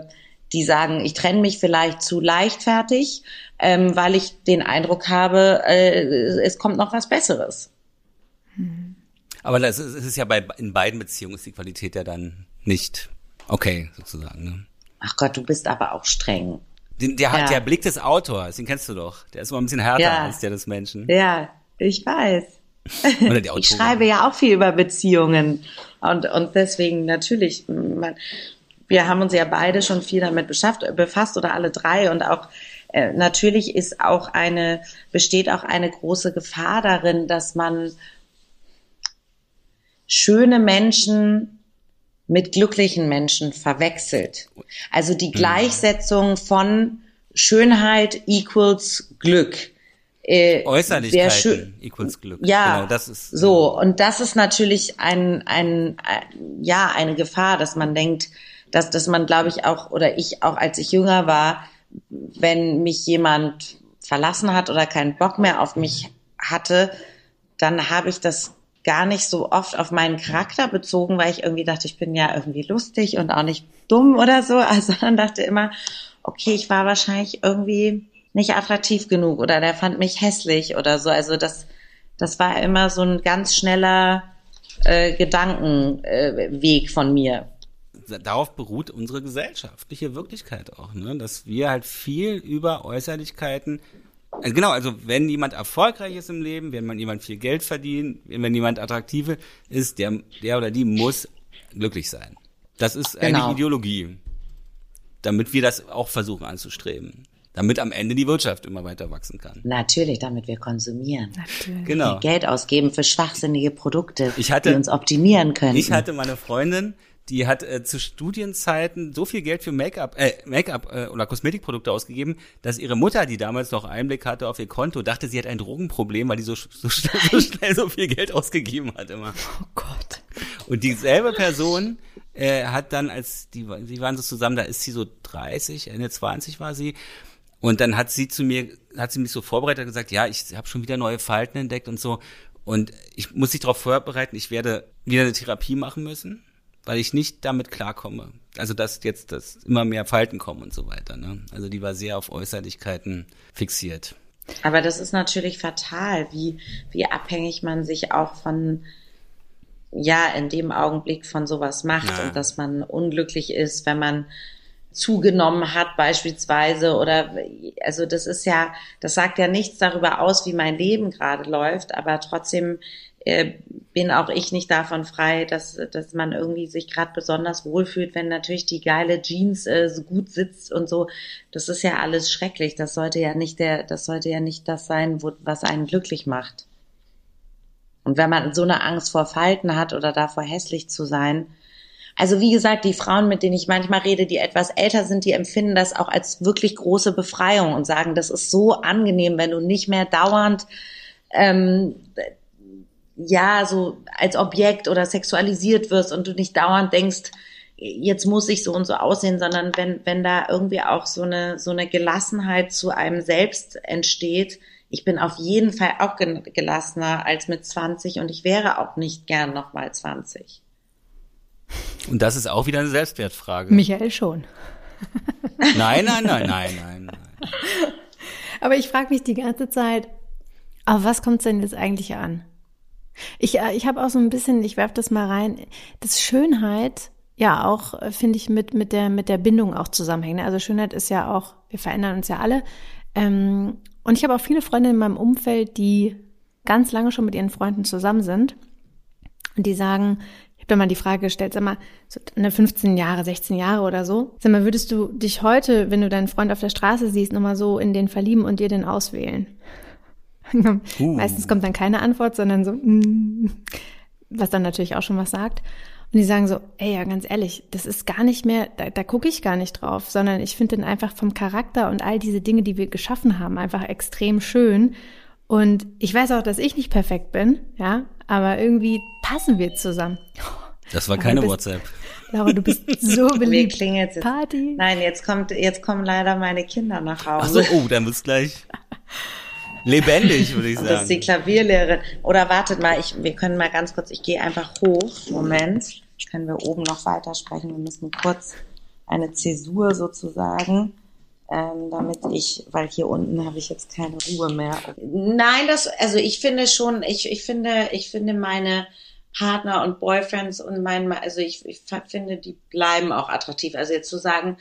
die sagen, ich trenne mich vielleicht zu leichtfertig, ähm, weil ich den Eindruck habe, äh, es kommt noch was Besseres. Aber das ist, es ist ja bei in beiden Beziehungen ist die Qualität ja dann nicht okay sozusagen. Ne? Ach Gott, du bist aber auch streng. Den, der, ja. der Blick des Autors, den kennst du doch. Der ist immer ein bisschen härter ja. als der des Menschen. Ja, ich weiß. [LAUGHS] ich schreibe ja auch viel über Beziehungen und, und deswegen natürlich, man, wir haben uns ja beide schon viel damit beschafft, befasst oder alle drei und auch äh, natürlich ist auch eine, besteht auch eine große Gefahr darin, dass man schöne Menschen mit glücklichen Menschen verwechselt. Also die mhm. Gleichsetzung von Schönheit equals Glück äh, Äußerlichkeiten equals Glück. Ja, genau, das ist so und das ist natürlich ein, ein, ein ja eine Gefahr, dass man denkt, dass dass man glaube ich auch oder ich auch als ich jünger war, wenn mich jemand verlassen hat oder keinen Bock mehr auf mich hatte, dann habe ich das gar nicht so oft auf meinen Charakter bezogen, weil ich irgendwie dachte, ich bin ja irgendwie lustig und auch nicht dumm oder so. [LAUGHS] Also dann dachte immer, okay, ich war wahrscheinlich irgendwie nicht attraktiv genug oder der fand mich hässlich oder so. Also das, das war immer so ein ganz schneller äh, Gedankenweg äh, von mir. Darauf beruht unsere gesellschaftliche Wirklichkeit auch, ne? dass wir halt viel über Äußerlichkeiten also genau, also wenn jemand erfolgreich ist im Leben, wenn man jemand viel Geld verdient, wenn jemand attraktiv ist, der, der oder die muss glücklich sein. Das ist genau. eine Ideologie, damit wir das auch versuchen anzustreben damit am Ende die Wirtschaft immer weiter wachsen kann. Natürlich, damit wir konsumieren. Natürlich. Genau. Geld ausgeben für schwachsinnige Produkte, hatte, die uns optimieren können. Ich hatte meine Freundin, die hat äh, zu Studienzeiten so viel Geld für Make-up äh, Make-up äh, oder Kosmetikprodukte ausgegeben, dass ihre Mutter, die damals noch Einblick hatte auf ihr Konto, dachte, sie hat ein Drogenproblem, weil die so, so, schnell, so schnell so viel Geld ausgegeben hat immer. Oh Gott. Und dieselbe Person äh, hat dann, als die, sie waren so zusammen, da ist sie so 30, Ende 20 war sie, und dann hat sie zu mir, hat sie mich so vorbereitet und gesagt, ja, ich habe schon wieder neue Falten entdeckt und so. Und ich muss mich darauf vorbereiten, ich werde wieder eine Therapie machen müssen, weil ich nicht damit klarkomme. Also dass jetzt dass immer mehr Falten kommen und so weiter. Ne? Also die war sehr auf Äußerlichkeiten fixiert. Aber das ist natürlich fatal, wie, wie abhängig man sich auch von ja in dem Augenblick von sowas macht ja. und dass man unglücklich ist, wenn man zugenommen hat beispielsweise oder also das ist ja, das sagt ja nichts darüber aus, wie mein Leben gerade läuft, aber trotzdem äh, bin auch ich nicht davon frei, dass, dass man irgendwie sich gerade besonders wohlfühlt, wenn natürlich die geile Jeans äh, so gut sitzt und so. Das ist ja alles schrecklich. Das sollte ja nicht der, das sollte ja nicht das sein, wo, was einen glücklich macht. Und wenn man so eine Angst vor Falten hat oder davor hässlich zu sein, also wie gesagt, die Frauen, mit denen ich manchmal rede, die etwas älter sind, die empfinden das auch als wirklich große Befreiung und sagen, das ist so angenehm, wenn du nicht mehr dauernd ähm, ja so als Objekt oder sexualisiert wirst und du nicht dauernd denkst, jetzt muss ich so und so aussehen, sondern wenn, wenn da irgendwie auch so eine, so eine Gelassenheit zu einem selbst entsteht, ich bin auf jeden Fall auch gelassener als mit 20 und ich wäre auch nicht gern nochmal 20. Und das ist auch wieder eine Selbstwertfrage. Michael schon. Nein, nein, nein, [LAUGHS] nein, nein, nein. Aber ich frage mich die ganze Zeit, auf was kommt es denn jetzt eigentlich an? Ich, äh, ich habe auch so ein bisschen, ich werfe das mal rein, dass Schönheit ja auch, äh, finde ich, mit, mit, der, mit der Bindung auch zusammenhängt. Ne? Also Schönheit ist ja auch, wir verändern uns ja alle. Ähm, und ich habe auch viele Freunde in meinem Umfeld, die ganz lange schon mit ihren Freunden zusammen sind und die sagen, habe da mal die Frage gestellt, sag mal, so eine 15 Jahre, 16 Jahre oder so, sag mal, würdest du dich heute, wenn du deinen Freund auf der Straße siehst, nochmal so in den verlieben und dir den auswählen? [LAUGHS] Uh. Meistens kommt dann keine Antwort, sondern so, mm, was dann natürlich auch schon was sagt. Und die sagen so, ey, ja, ganz ehrlich, das ist gar nicht mehr, da, da gucke ich gar nicht drauf, sondern ich finde den einfach vom Charakter und all diese Dinge, die wir geschaffen haben, einfach extrem schön. Und ich weiß auch, dass ich nicht perfekt bin, ja, aber irgendwie passen wir zusammen. [LAUGHS] Das war keine bist, WhatsApp. Laura, du bist so [LAUGHS] beliebt. jetzt. Party. Nein, jetzt kommt, jetzt kommen leider meine Kinder nach Hause. Ach so, oh, dann wird's gleich lebendig, würde ich sagen. Das ist die Klavierlehrerin. Oder wartet mal, ich, wir können mal ganz kurz, ich gehe einfach hoch. Moment. Können wir oben noch weitersprechen. Wir müssen kurz eine Zäsur sozusagen ähm, damit ich, weil hier unten habe ich jetzt keine Ruhe mehr. Nein, das, also ich finde schon, ich, ich finde, ich finde meine Partner und Boyfriends und mein, also ich, ich finde, die bleiben auch attraktiv. Also jetzt zu sagen,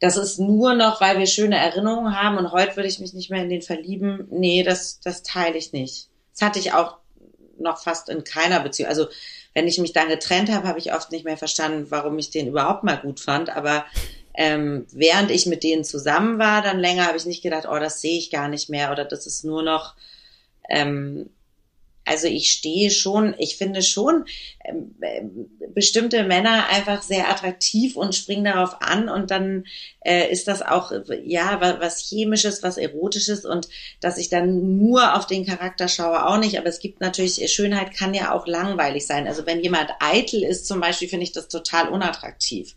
das ist nur noch, weil wir schöne Erinnerungen haben und heute würde ich mich nicht mehr in den verlieben. Nee, das, das teile ich nicht. Das hatte ich auch noch fast in keiner Beziehung. Also wenn ich mich dann getrennt habe, habe ich oft nicht mehr verstanden, warum ich den überhaupt mal gut fand. Aber ähm, während ich mit denen zusammen war, dann länger habe ich nicht gedacht, oh, das sehe ich gar nicht mehr oder das ist nur noch, ähm, also ich stehe schon, ich finde schon ähm, äh, bestimmte Männer einfach sehr attraktiv und springen darauf an und dann äh, ist das auch ja was chemisches, was erotisches und dass ich dann nur auf den Charakter schaue auch nicht, aber es gibt natürlich Schönheit kann ja auch langweilig sein. Also wenn jemand eitel ist zum Beispiel, finde ich das total unattraktiv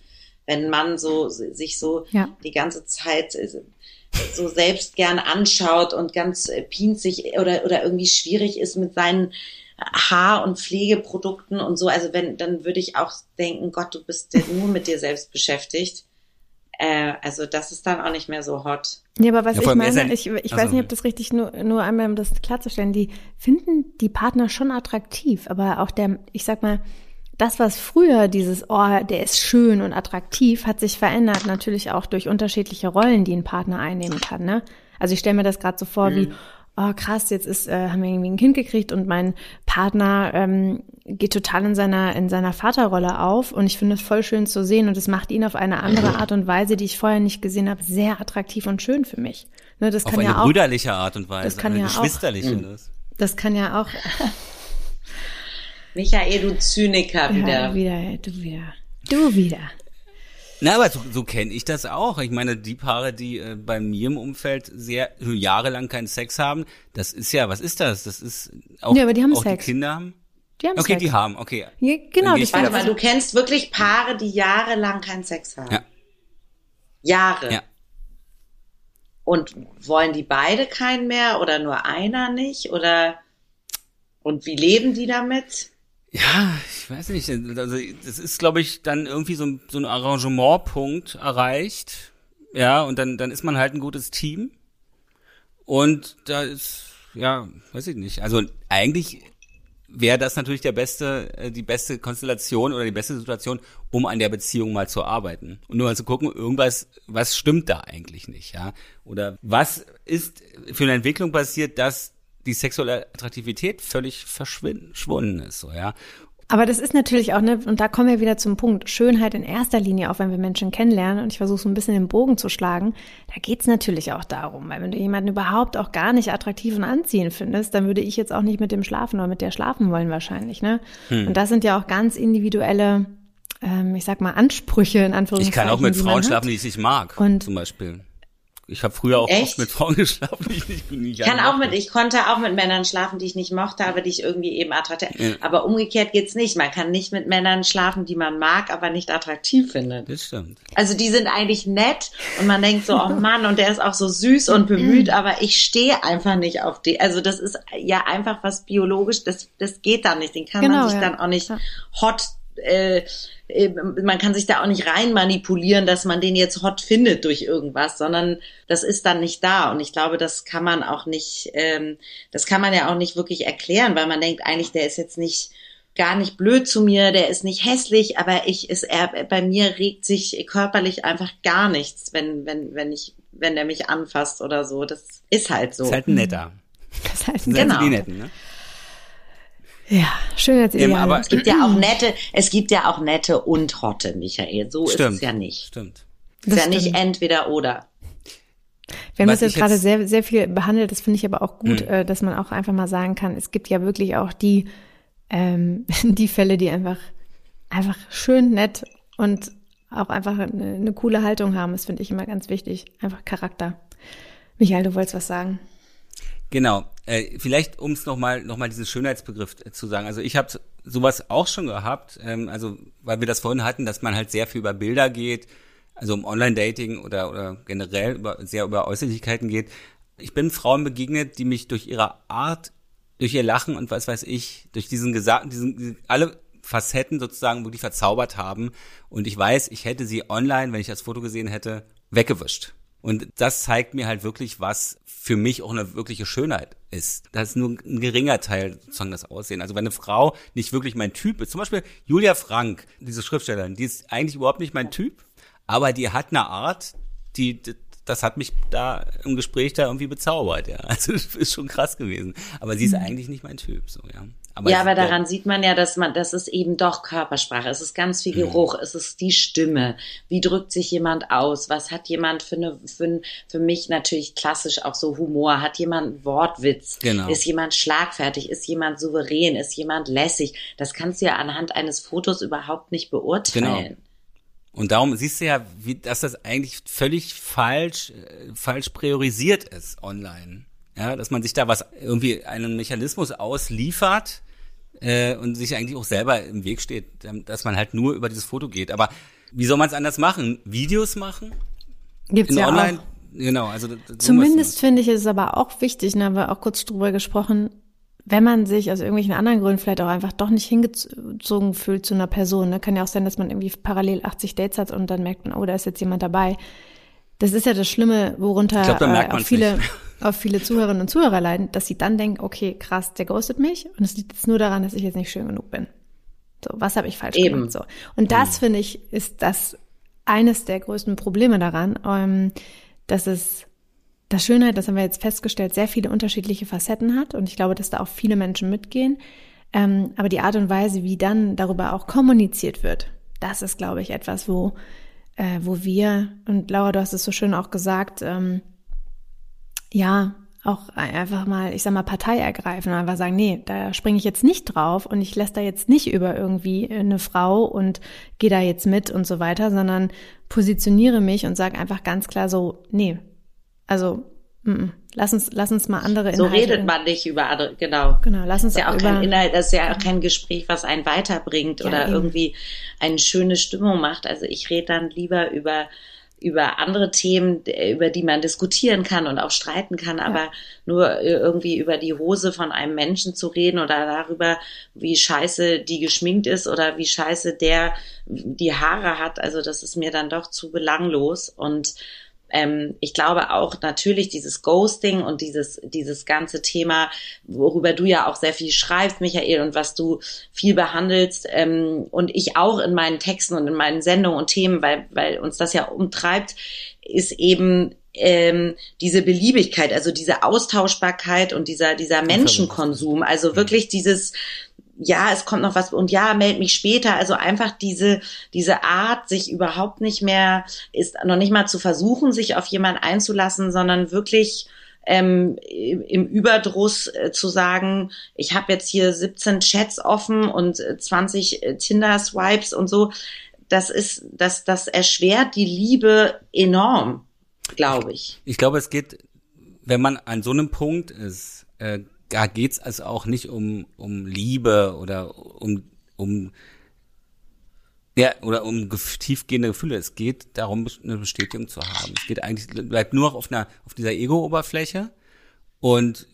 wenn man so sich so ja. die ganze Zeit äh, so selbst gern anschaut und ganz äh, pinzig oder, oder irgendwie schwierig ist mit seinen Haar- und Pflegeprodukten und so. Also wenn, dann würde ich auch denken, Gott, du bist ja nur mit dir selbst beschäftigt. Äh, also das ist dann auch nicht mehr so hot. Ja, aber was ja, ich meine, ich, ich also, weiß nicht, ob das richtig nur, nur einmal, um das klarzustellen, die finden die Partner schon attraktiv, aber auch der, ich sag mal, das, was früher dieses, oh, der ist schön und attraktiv, hat sich verändert, natürlich auch durch unterschiedliche Rollen, die ein Partner einnehmen kann. Ne? Also ich stelle mir das gerade so vor mhm. wie, oh krass, jetzt ist, äh, haben wir irgendwie ein Kind gekriegt und mein Partner ähm, geht total in seiner, in seiner Vaterrolle auf und ich finde es voll schön zu sehen und es macht ihn auf eine andere Art und Weise, die ich vorher nicht gesehen habe, sehr attraktiv und schön für mich. Ne, das auf kann eine ja auch, brüderliche Art und Weise, das kann eine ja geschwisterliche. Auch, das kann ja auch [LAUGHS] Michael, du Zyniker wieder. Ja, wieder, du wieder. Du wieder. Na, aber so, so kenne ich das auch. Ich meine, die Paare, die äh, bei mir im Umfeld sehr jahrelang keinen Sex haben, das ist ja, was ist das? Das ist auch, ja, aber die haben auch Sex. die Kinder haben. Die haben okay, Sex. die haben, okay. Ja, genau, das Warte mal, du kennst wirklich Paare, die jahrelang keinen Sex haben. Ja. Jahre. Ja. Und wollen die beide keinen mehr oder nur einer nicht? Oder und wie leben die damit? Ja, ich weiß nicht. Also das ist, glaube ich, dann irgendwie so ein, so ein Arrangementpunkt erreicht. Ja, und dann, dann ist man halt ein gutes Team. Und da ist, ja, weiß ich nicht. Also eigentlich wäre das natürlich der beste, äh, die beste Konstellation oder die beste Situation, um an der Beziehung mal zu arbeiten. Und nur mal zu gucken, irgendwas, was stimmt da eigentlich nicht, ja? Oder was ist für eine Entwicklung passiert, dass die sexuelle Attraktivität völlig verschwunden ist, so, ja. Aber das ist natürlich auch, ne, und da kommen wir wieder zum Punkt, Schönheit in erster Linie, auch wenn wir Menschen kennenlernen, und ich versuche so ein bisschen den Bogen zu schlagen, da geht's natürlich auch darum, weil wenn du jemanden überhaupt auch gar nicht attraktiv und anziehend findest, dann würde ich jetzt auch nicht mit dem schlafen oder mit der schlafen wollen wahrscheinlich, ne? Hm. Und das sind ja auch ganz individuelle, ähm, ich sag mal, Ansprüche in Anführungszeichen. Ich kann auch mit Frauen schlafen, die ich nicht mag, und zum Beispiel. Ich habe früher auch oft mit [LAUGHS] Frauen geschlafen, die ich nicht, nicht Kann auch mit, ich konnte auch mit Männern schlafen, die ich nicht mochte, aber die ich irgendwie eben attraktiv. Ja. Aber umgekehrt geht's nicht. Man kann nicht mit Männern schlafen, die man mag, aber nicht attraktiv findet. Das stimmt. Also die sind eigentlich nett und man denkt so, oh [LAUGHS] Mann, und der ist auch so süß und bemüht, aber ich stehe einfach nicht auf die. Also das ist ja einfach was biologisch, das, das geht da nicht. Den kann genau, man sich ja. dann auch nicht hot äh, äh, man kann sich da auch nicht rein manipulieren, dass man den jetzt hot findet durch irgendwas, sondern das ist dann nicht da. Und ich glaube, das kann man auch nicht, ähm, das kann man ja auch nicht wirklich erklären, weil man denkt eigentlich, der ist jetzt nicht gar nicht blöd zu mir, der ist nicht hässlich, aber ich ist er bei mir regt sich körperlich einfach gar nichts, wenn wenn wenn ich wenn der mich anfasst oder so. Das ist halt so. Ist halt ein netter. Das ist halt ein genau. Die netten, ne? Ja, schön jetzt Eben, aber es gibt ja auch nette, es gibt ja auch nette und Hotte, Michael. So stimmt, ist es ja nicht. Stimmt. Es ist ja stimmt. nicht entweder oder. Wir haben Was das jetzt gerade sehr, sehr viel behandelt. Das finde ich aber auch gut, hm. dass man auch einfach mal sagen kann, es gibt ja wirklich auch die, ähm, [LAUGHS] die Fälle, die einfach, einfach schön nett und auch einfach eine, eine coole Haltung haben. Das finde ich immer ganz wichtig. Einfach Charakter. Michael, du wolltest was sagen. Genau. Äh, vielleicht, um es nochmal noch mal dieses Schönheitsbegriff äh, zu sagen. Also ich habe sowas auch schon gehabt, ähm, also weil wir das vorhin hatten, dass man halt sehr viel über Bilder geht, also um Online-Dating oder, oder generell über, sehr über Äußerlichkeiten geht. Ich bin Frauen begegnet, die mich durch ihre Art, durch ihr Lachen und was weiß ich, durch diesen Gesagten, diesen, diesen alle Facetten sozusagen wirklich verzaubert haben. Und ich weiß, ich hätte sie online, wenn ich das Foto gesehen hätte, weggewischt. Und das zeigt mir halt wirklich, was für mich auch eine wirkliche Schönheit ist. Das ist nur ein geringer Teil sozusagen das Aussehen. Also wenn eine Frau nicht wirklich mein Typ ist, zum Beispiel Julia Frank, diese Schriftstellerin, die ist eigentlich überhaupt nicht mein Typ, aber die hat eine Art, die, das hat mich da im Gespräch da irgendwie bezaubert, ja. [LAUGHS] Also das ist schon krass gewesen. Aber sie ist mhm. eigentlich nicht mein Typ, so, ja. Aber ja, aber daran sieht man ja, dass man, das ist eben doch Körpersprache. Es ist ganz viel mhm. Geruch. Mhm. Es ist die Stimme. Wie drückt sich jemand aus? Was hat jemand für eine, für, für mich natürlich klassisch auch so Humor? Hat jemand Wortwitz? Genau. Ist jemand schlagfertig? Ist jemand souverän? Ist jemand lässig? Das kannst du ja anhand eines Fotos überhaupt nicht beurteilen. Genau. Und darum siehst du ja, wie, dass das eigentlich völlig falsch, äh, falsch priorisiert ist online. Ja, dass man sich da was irgendwie einen Mechanismus ausliefert, äh, und sich eigentlich auch selber im Weg steht, dass man halt nur über dieses Foto geht. Aber wie soll man es anders machen? Videos machen? Gibt's In ja online? Auch. Genau, also zumindest finde ich es aber auch wichtig, da haben wir auch kurz drüber gesprochen, wenn man sich aus irgendwelchen anderen Gründen vielleicht auch einfach doch nicht hingezogen fühlt zu einer Person, ne? kann ja auch sein, dass man irgendwie parallel 80 Dates hat und dann merkt man, oh, da ist jetzt jemand dabei. Das ist ja das Schlimme, worunter glaub, äh, auch viele, auf viele Zuhörerinnen und Zuhörer leiden, dass sie dann denken, okay, krass, der ghostet mich und es liegt jetzt nur daran, dass ich jetzt nicht schön genug bin. So, was habe ich falsch Eben. gemacht? So. Und das, finde ich, ist das eines der größten Probleme daran, ähm, dass es das Schönheit, das haben wir jetzt festgestellt, sehr viele unterschiedliche Facetten hat und ich glaube, dass da auch viele Menschen mitgehen. Ähm, aber die Art und Weise, wie dann darüber auch kommuniziert wird, das ist, glaube ich, etwas, wo, äh, wo wir, und Laura, du hast es so schön auch gesagt, ähm, ja, auch einfach mal, ich sag mal, Partei ergreifen und einfach sagen, nee, da springe ich jetzt nicht drauf und ich lasse da jetzt nicht über irgendwie eine Frau und gehe da jetzt mit und so weiter, sondern positioniere mich und sage einfach ganz klar so, nee, also m -m, lass uns, lass uns mal andere Inhalte. So redet man nicht über andere, genau. Genau, lass uns das ist ja auch kein Inhalt, das ist ja auch kein Gespräch, was einen weiterbringt ja, oder eben. irgendwie eine schöne Stimmung macht. Also ich rede dann lieber über über andere Themen, über die man diskutieren kann und auch streiten kann, aber ja. nur irgendwie über die Hose von einem Menschen zu reden oder darüber, wie scheiße die geschminkt ist oder wie scheiße der die Haare hat, also das ist mir dann doch zu belanglos und ähm, ich glaube auch natürlich dieses Ghosting und dieses, dieses ganze Thema, worüber du ja auch sehr viel schreibst, Michael, und was du viel behandelst ähm, und ich auch in meinen Texten und in meinen Sendungen und Themen, weil, weil uns das ja umtreibt, ist eben ähm, diese Beliebigkeit, also diese Austauschbarkeit und dieser, dieser Menschenkonsum, also wirklich dieses, ja, es kommt noch was und ja, meld mich später. Also einfach diese, diese Art, sich überhaupt nicht mehr, ist noch nicht mal zu versuchen, sich auf jemanden einzulassen, sondern wirklich ähm, im Überdruss äh, zu sagen, ich habe jetzt hier 17 Chats offen und 20 äh, Tinder-Swipes und so. Das ist, das, das erschwert die Liebe enorm. glaube ich. Ich glaube, es geht, wenn man an so einem Punkt ist, äh, da geht's also auch nicht um, um Liebe oder um, um ja, oder um tiefgehende Gefühle. Es geht darum, eine Bestätigung zu haben. Es geht eigentlich, bleibt nur noch auf einer, auf dieser Ego-Oberfläche und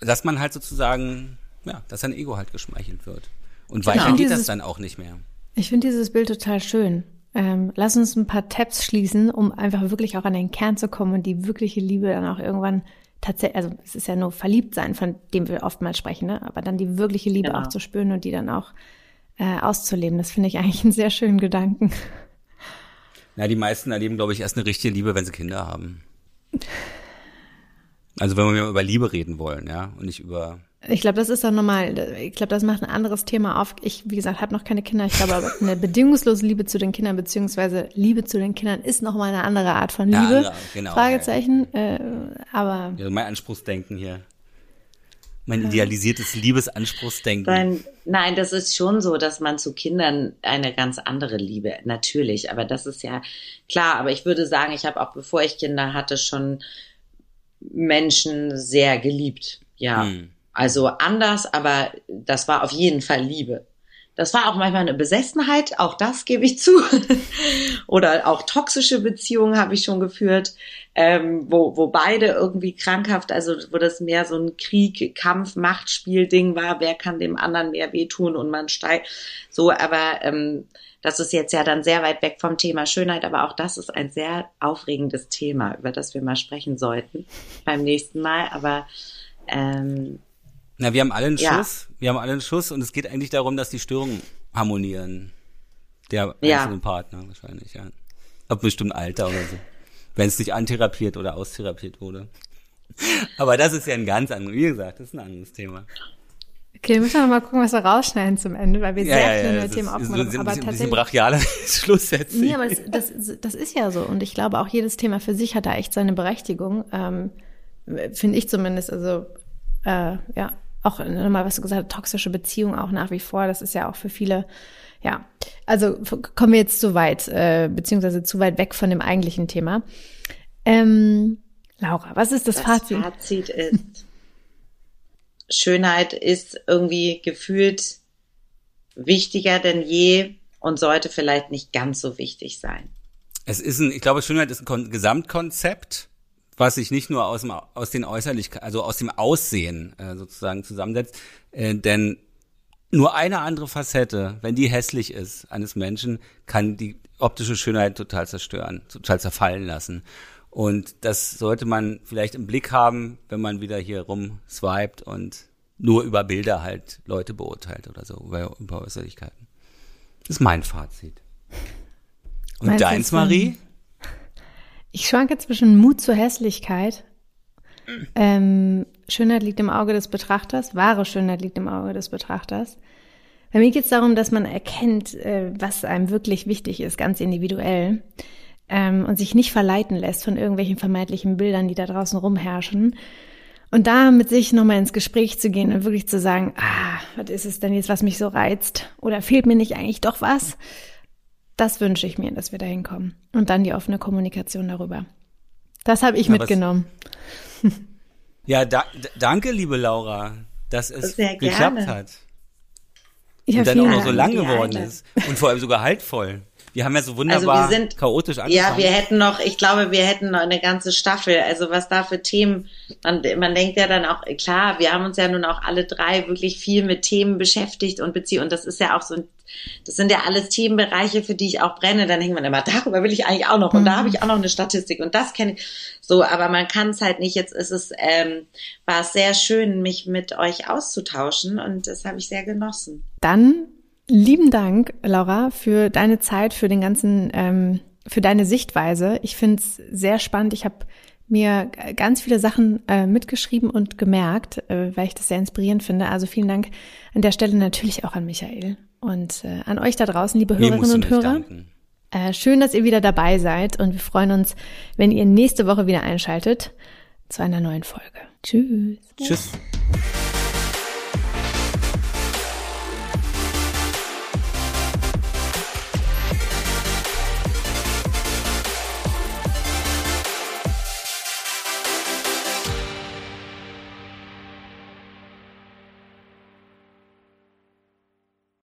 dass man halt sozusagen, ja, dass sein Ego halt geschmeichelt wird. Und genau. weiter geht das dann auch nicht mehr. Ich finde dieses Bild total schön. Ähm, lass uns ein paar Tabs schließen, um einfach wirklich auch an den Kern zu kommen und die wirkliche Liebe dann auch irgendwann tatsächlich, also es ist ja nur verliebt sein, von dem wir oftmals sprechen, ne? aber dann die wirkliche Liebe genau. auch zu spüren und die dann auch äh, auszuleben. Das finde ich eigentlich einen sehr schönen Gedanken. Na, die meisten erleben, glaube ich, erst eine richtige Liebe, wenn sie Kinder haben. Also wenn wir über Liebe reden wollen, ja, und nicht über. Ich glaube, das ist dann nochmal, ich glaube, das macht ein anderes Thema auf. Ich, wie gesagt, habe noch keine Kinder. Ich glaube aber, eine bedingungslose Liebe zu den Kindern, beziehungsweise Liebe zu den Kindern ist nochmal eine andere Art von Liebe. Ja, genau, Fragezeichen. Ja. Äh, aber. Ja, mein Anspruchsdenken hier mein idealisiertes Liebesanspruchsdenken. Nein, nein, das ist schon so, dass man zu Kindern eine ganz andere Liebe, natürlich, aber das ist ja klar, aber ich würde sagen, ich habe auch bevor ich Kinder hatte schon Menschen sehr geliebt, ja. Hm. Also anders, aber das war auf jeden Fall Liebe. Das war auch manchmal eine Besessenheit, auch das gebe ich zu. [LAUGHS] Oder auch toxische Beziehungen habe ich schon geführt, ähm, wo, wo beide irgendwie krankhaft, also wo das mehr so ein Krieg, Kampf, Machtspiel-Ding war, wer kann dem anderen mehr wehtun und man steigt. So, aber ähm, das ist jetzt ja dann sehr weit weg vom Thema Schönheit, aber auch das ist ein sehr aufregendes Thema, über das wir mal sprechen sollten beim nächsten Mal. Aber ähm, na, wir haben alle einen ja. Schuss. Wir haben alle einen Schuss und es geht eigentlich darum, dass die Störungen harmonieren. Der ja. einzelnen Partner wahrscheinlich, ja. Ab bestimmten Alter oder so. Wenn es nicht antherapiert oder austherapiert wurde. Aber das ist ja ein ganz anderes, wie gesagt, das ist ein anderes Thema. Okay, wir müssen noch mal gucken, was wir rausschneiden zum Ende, weil wir ja, sehr viele ja, ja, Themen aufgemacht haben. So, aber tatsächlich. Ein brachialer [LAUGHS] Schlusssätze. Nee, aber das, das, das ist ja so. Und ich glaube, auch jedes Thema für sich hat da echt seine Berechtigung. Ähm, Finde ich zumindest. Also, äh, ja, auch nochmal, was du gesagt hast, toxische Beziehung auch nach wie vor. Das ist ja auch für viele, ja. Also kommen wir jetzt zu weit, äh, beziehungsweise zu weit weg von dem eigentlichen Thema. Ähm, Laura, was ist das, das Fazit? Das Fazit ist, Schönheit ist irgendwie gefühlt wichtiger denn je und sollte vielleicht nicht ganz so wichtig sein. Es ist ein, ich glaube, Schönheit ist ein Gesamtkonzept was sich nicht nur aus dem aus den Äußerlichkeiten, also aus dem Aussehen äh, sozusagen zusammensetzt, äh, denn nur eine andere Facette, wenn die hässlich ist eines Menschen, kann die optische Schönheit total zerstören, total zerfallen lassen. Und das sollte man vielleicht im Blick haben, wenn man wieder hier rumswiped und nur über Bilder halt Leute beurteilt oder so, über, über Äußerlichkeiten. Das ist mein Fazit. Und Meinst deins, Marie? Ich schwanke zwischen Mut zur Hässlichkeit. Ähm, Schönheit liegt im Auge des Betrachters, wahre Schönheit liegt im Auge des Betrachters. Bei mir geht es darum, dass man erkennt, äh, was einem wirklich wichtig ist, ganz individuell. Ähm, und sich nicht verleiten lässt von irgendwelchen vermeintlichen Bildern, die da draußen rumherrschen. Und da mit sich nochmal ins Gespräch zu gehen und wirklich zu sagen, ah, was ist es denn jetzt, was mich so reizt? Oder fehlt mir nicht eigentlich doch was? Das wünsche ich mir, dass wir da hinkommen. Und dann die offene Kommunikation darüber. Das habe ich ja, mitgenommen. [LAUGHS] ja, da, danke, liebe Laura, dass es geklappt hat. Ja, und dann auch noch so lang geworden ist. Und vor allem sogar haltvoll. Wir haben ja so wunderbar also wir sind, chaotisch angefangen. Ja, wir hätten noch, ich glaube, wir hätten noch eine ganze Staffel. Also was da für Themen, man, man denkt ja dann auch, klar, wir haben uns ja nun auch alle drei wirklich viel mit Themen beschäftigt und beziehen. Und das ist ja auch so ein, das sind ja alles Themenbereiche, für die ich auch brenne. Dann denkt man immer, darüber will ich eigentlich auch noch. Und mhm. da habe ich auch noch eine Statistik und das kenne ich. So, aber man kann es halt nicht. Jetzt ist es, ähm, war es sehr schön, mich mit euch auszutauschen und das habe ich sehr genossen. Dann Lieben Dank, Laura, für deine Zeit, für den ganzen, ähm, für deine Sichtweise. Ich finde es sehr spannend. Ich habe mir ganz viele Sachen äh, mitgeschrieben und gemerkt, äh, weil ich das sehr inspirierend finde. Also vielen Dank an der Stelle natürlich auch an Michael und äh, an euch da draußen, liebe Hörerinnen und Hörer. Äh, schön, dass ihr wieder dabei seid und wir freuen uns, wenn ihr nächste Woche wieder einschaltet zu einer neuen Folge. Tschüss. Tschüss.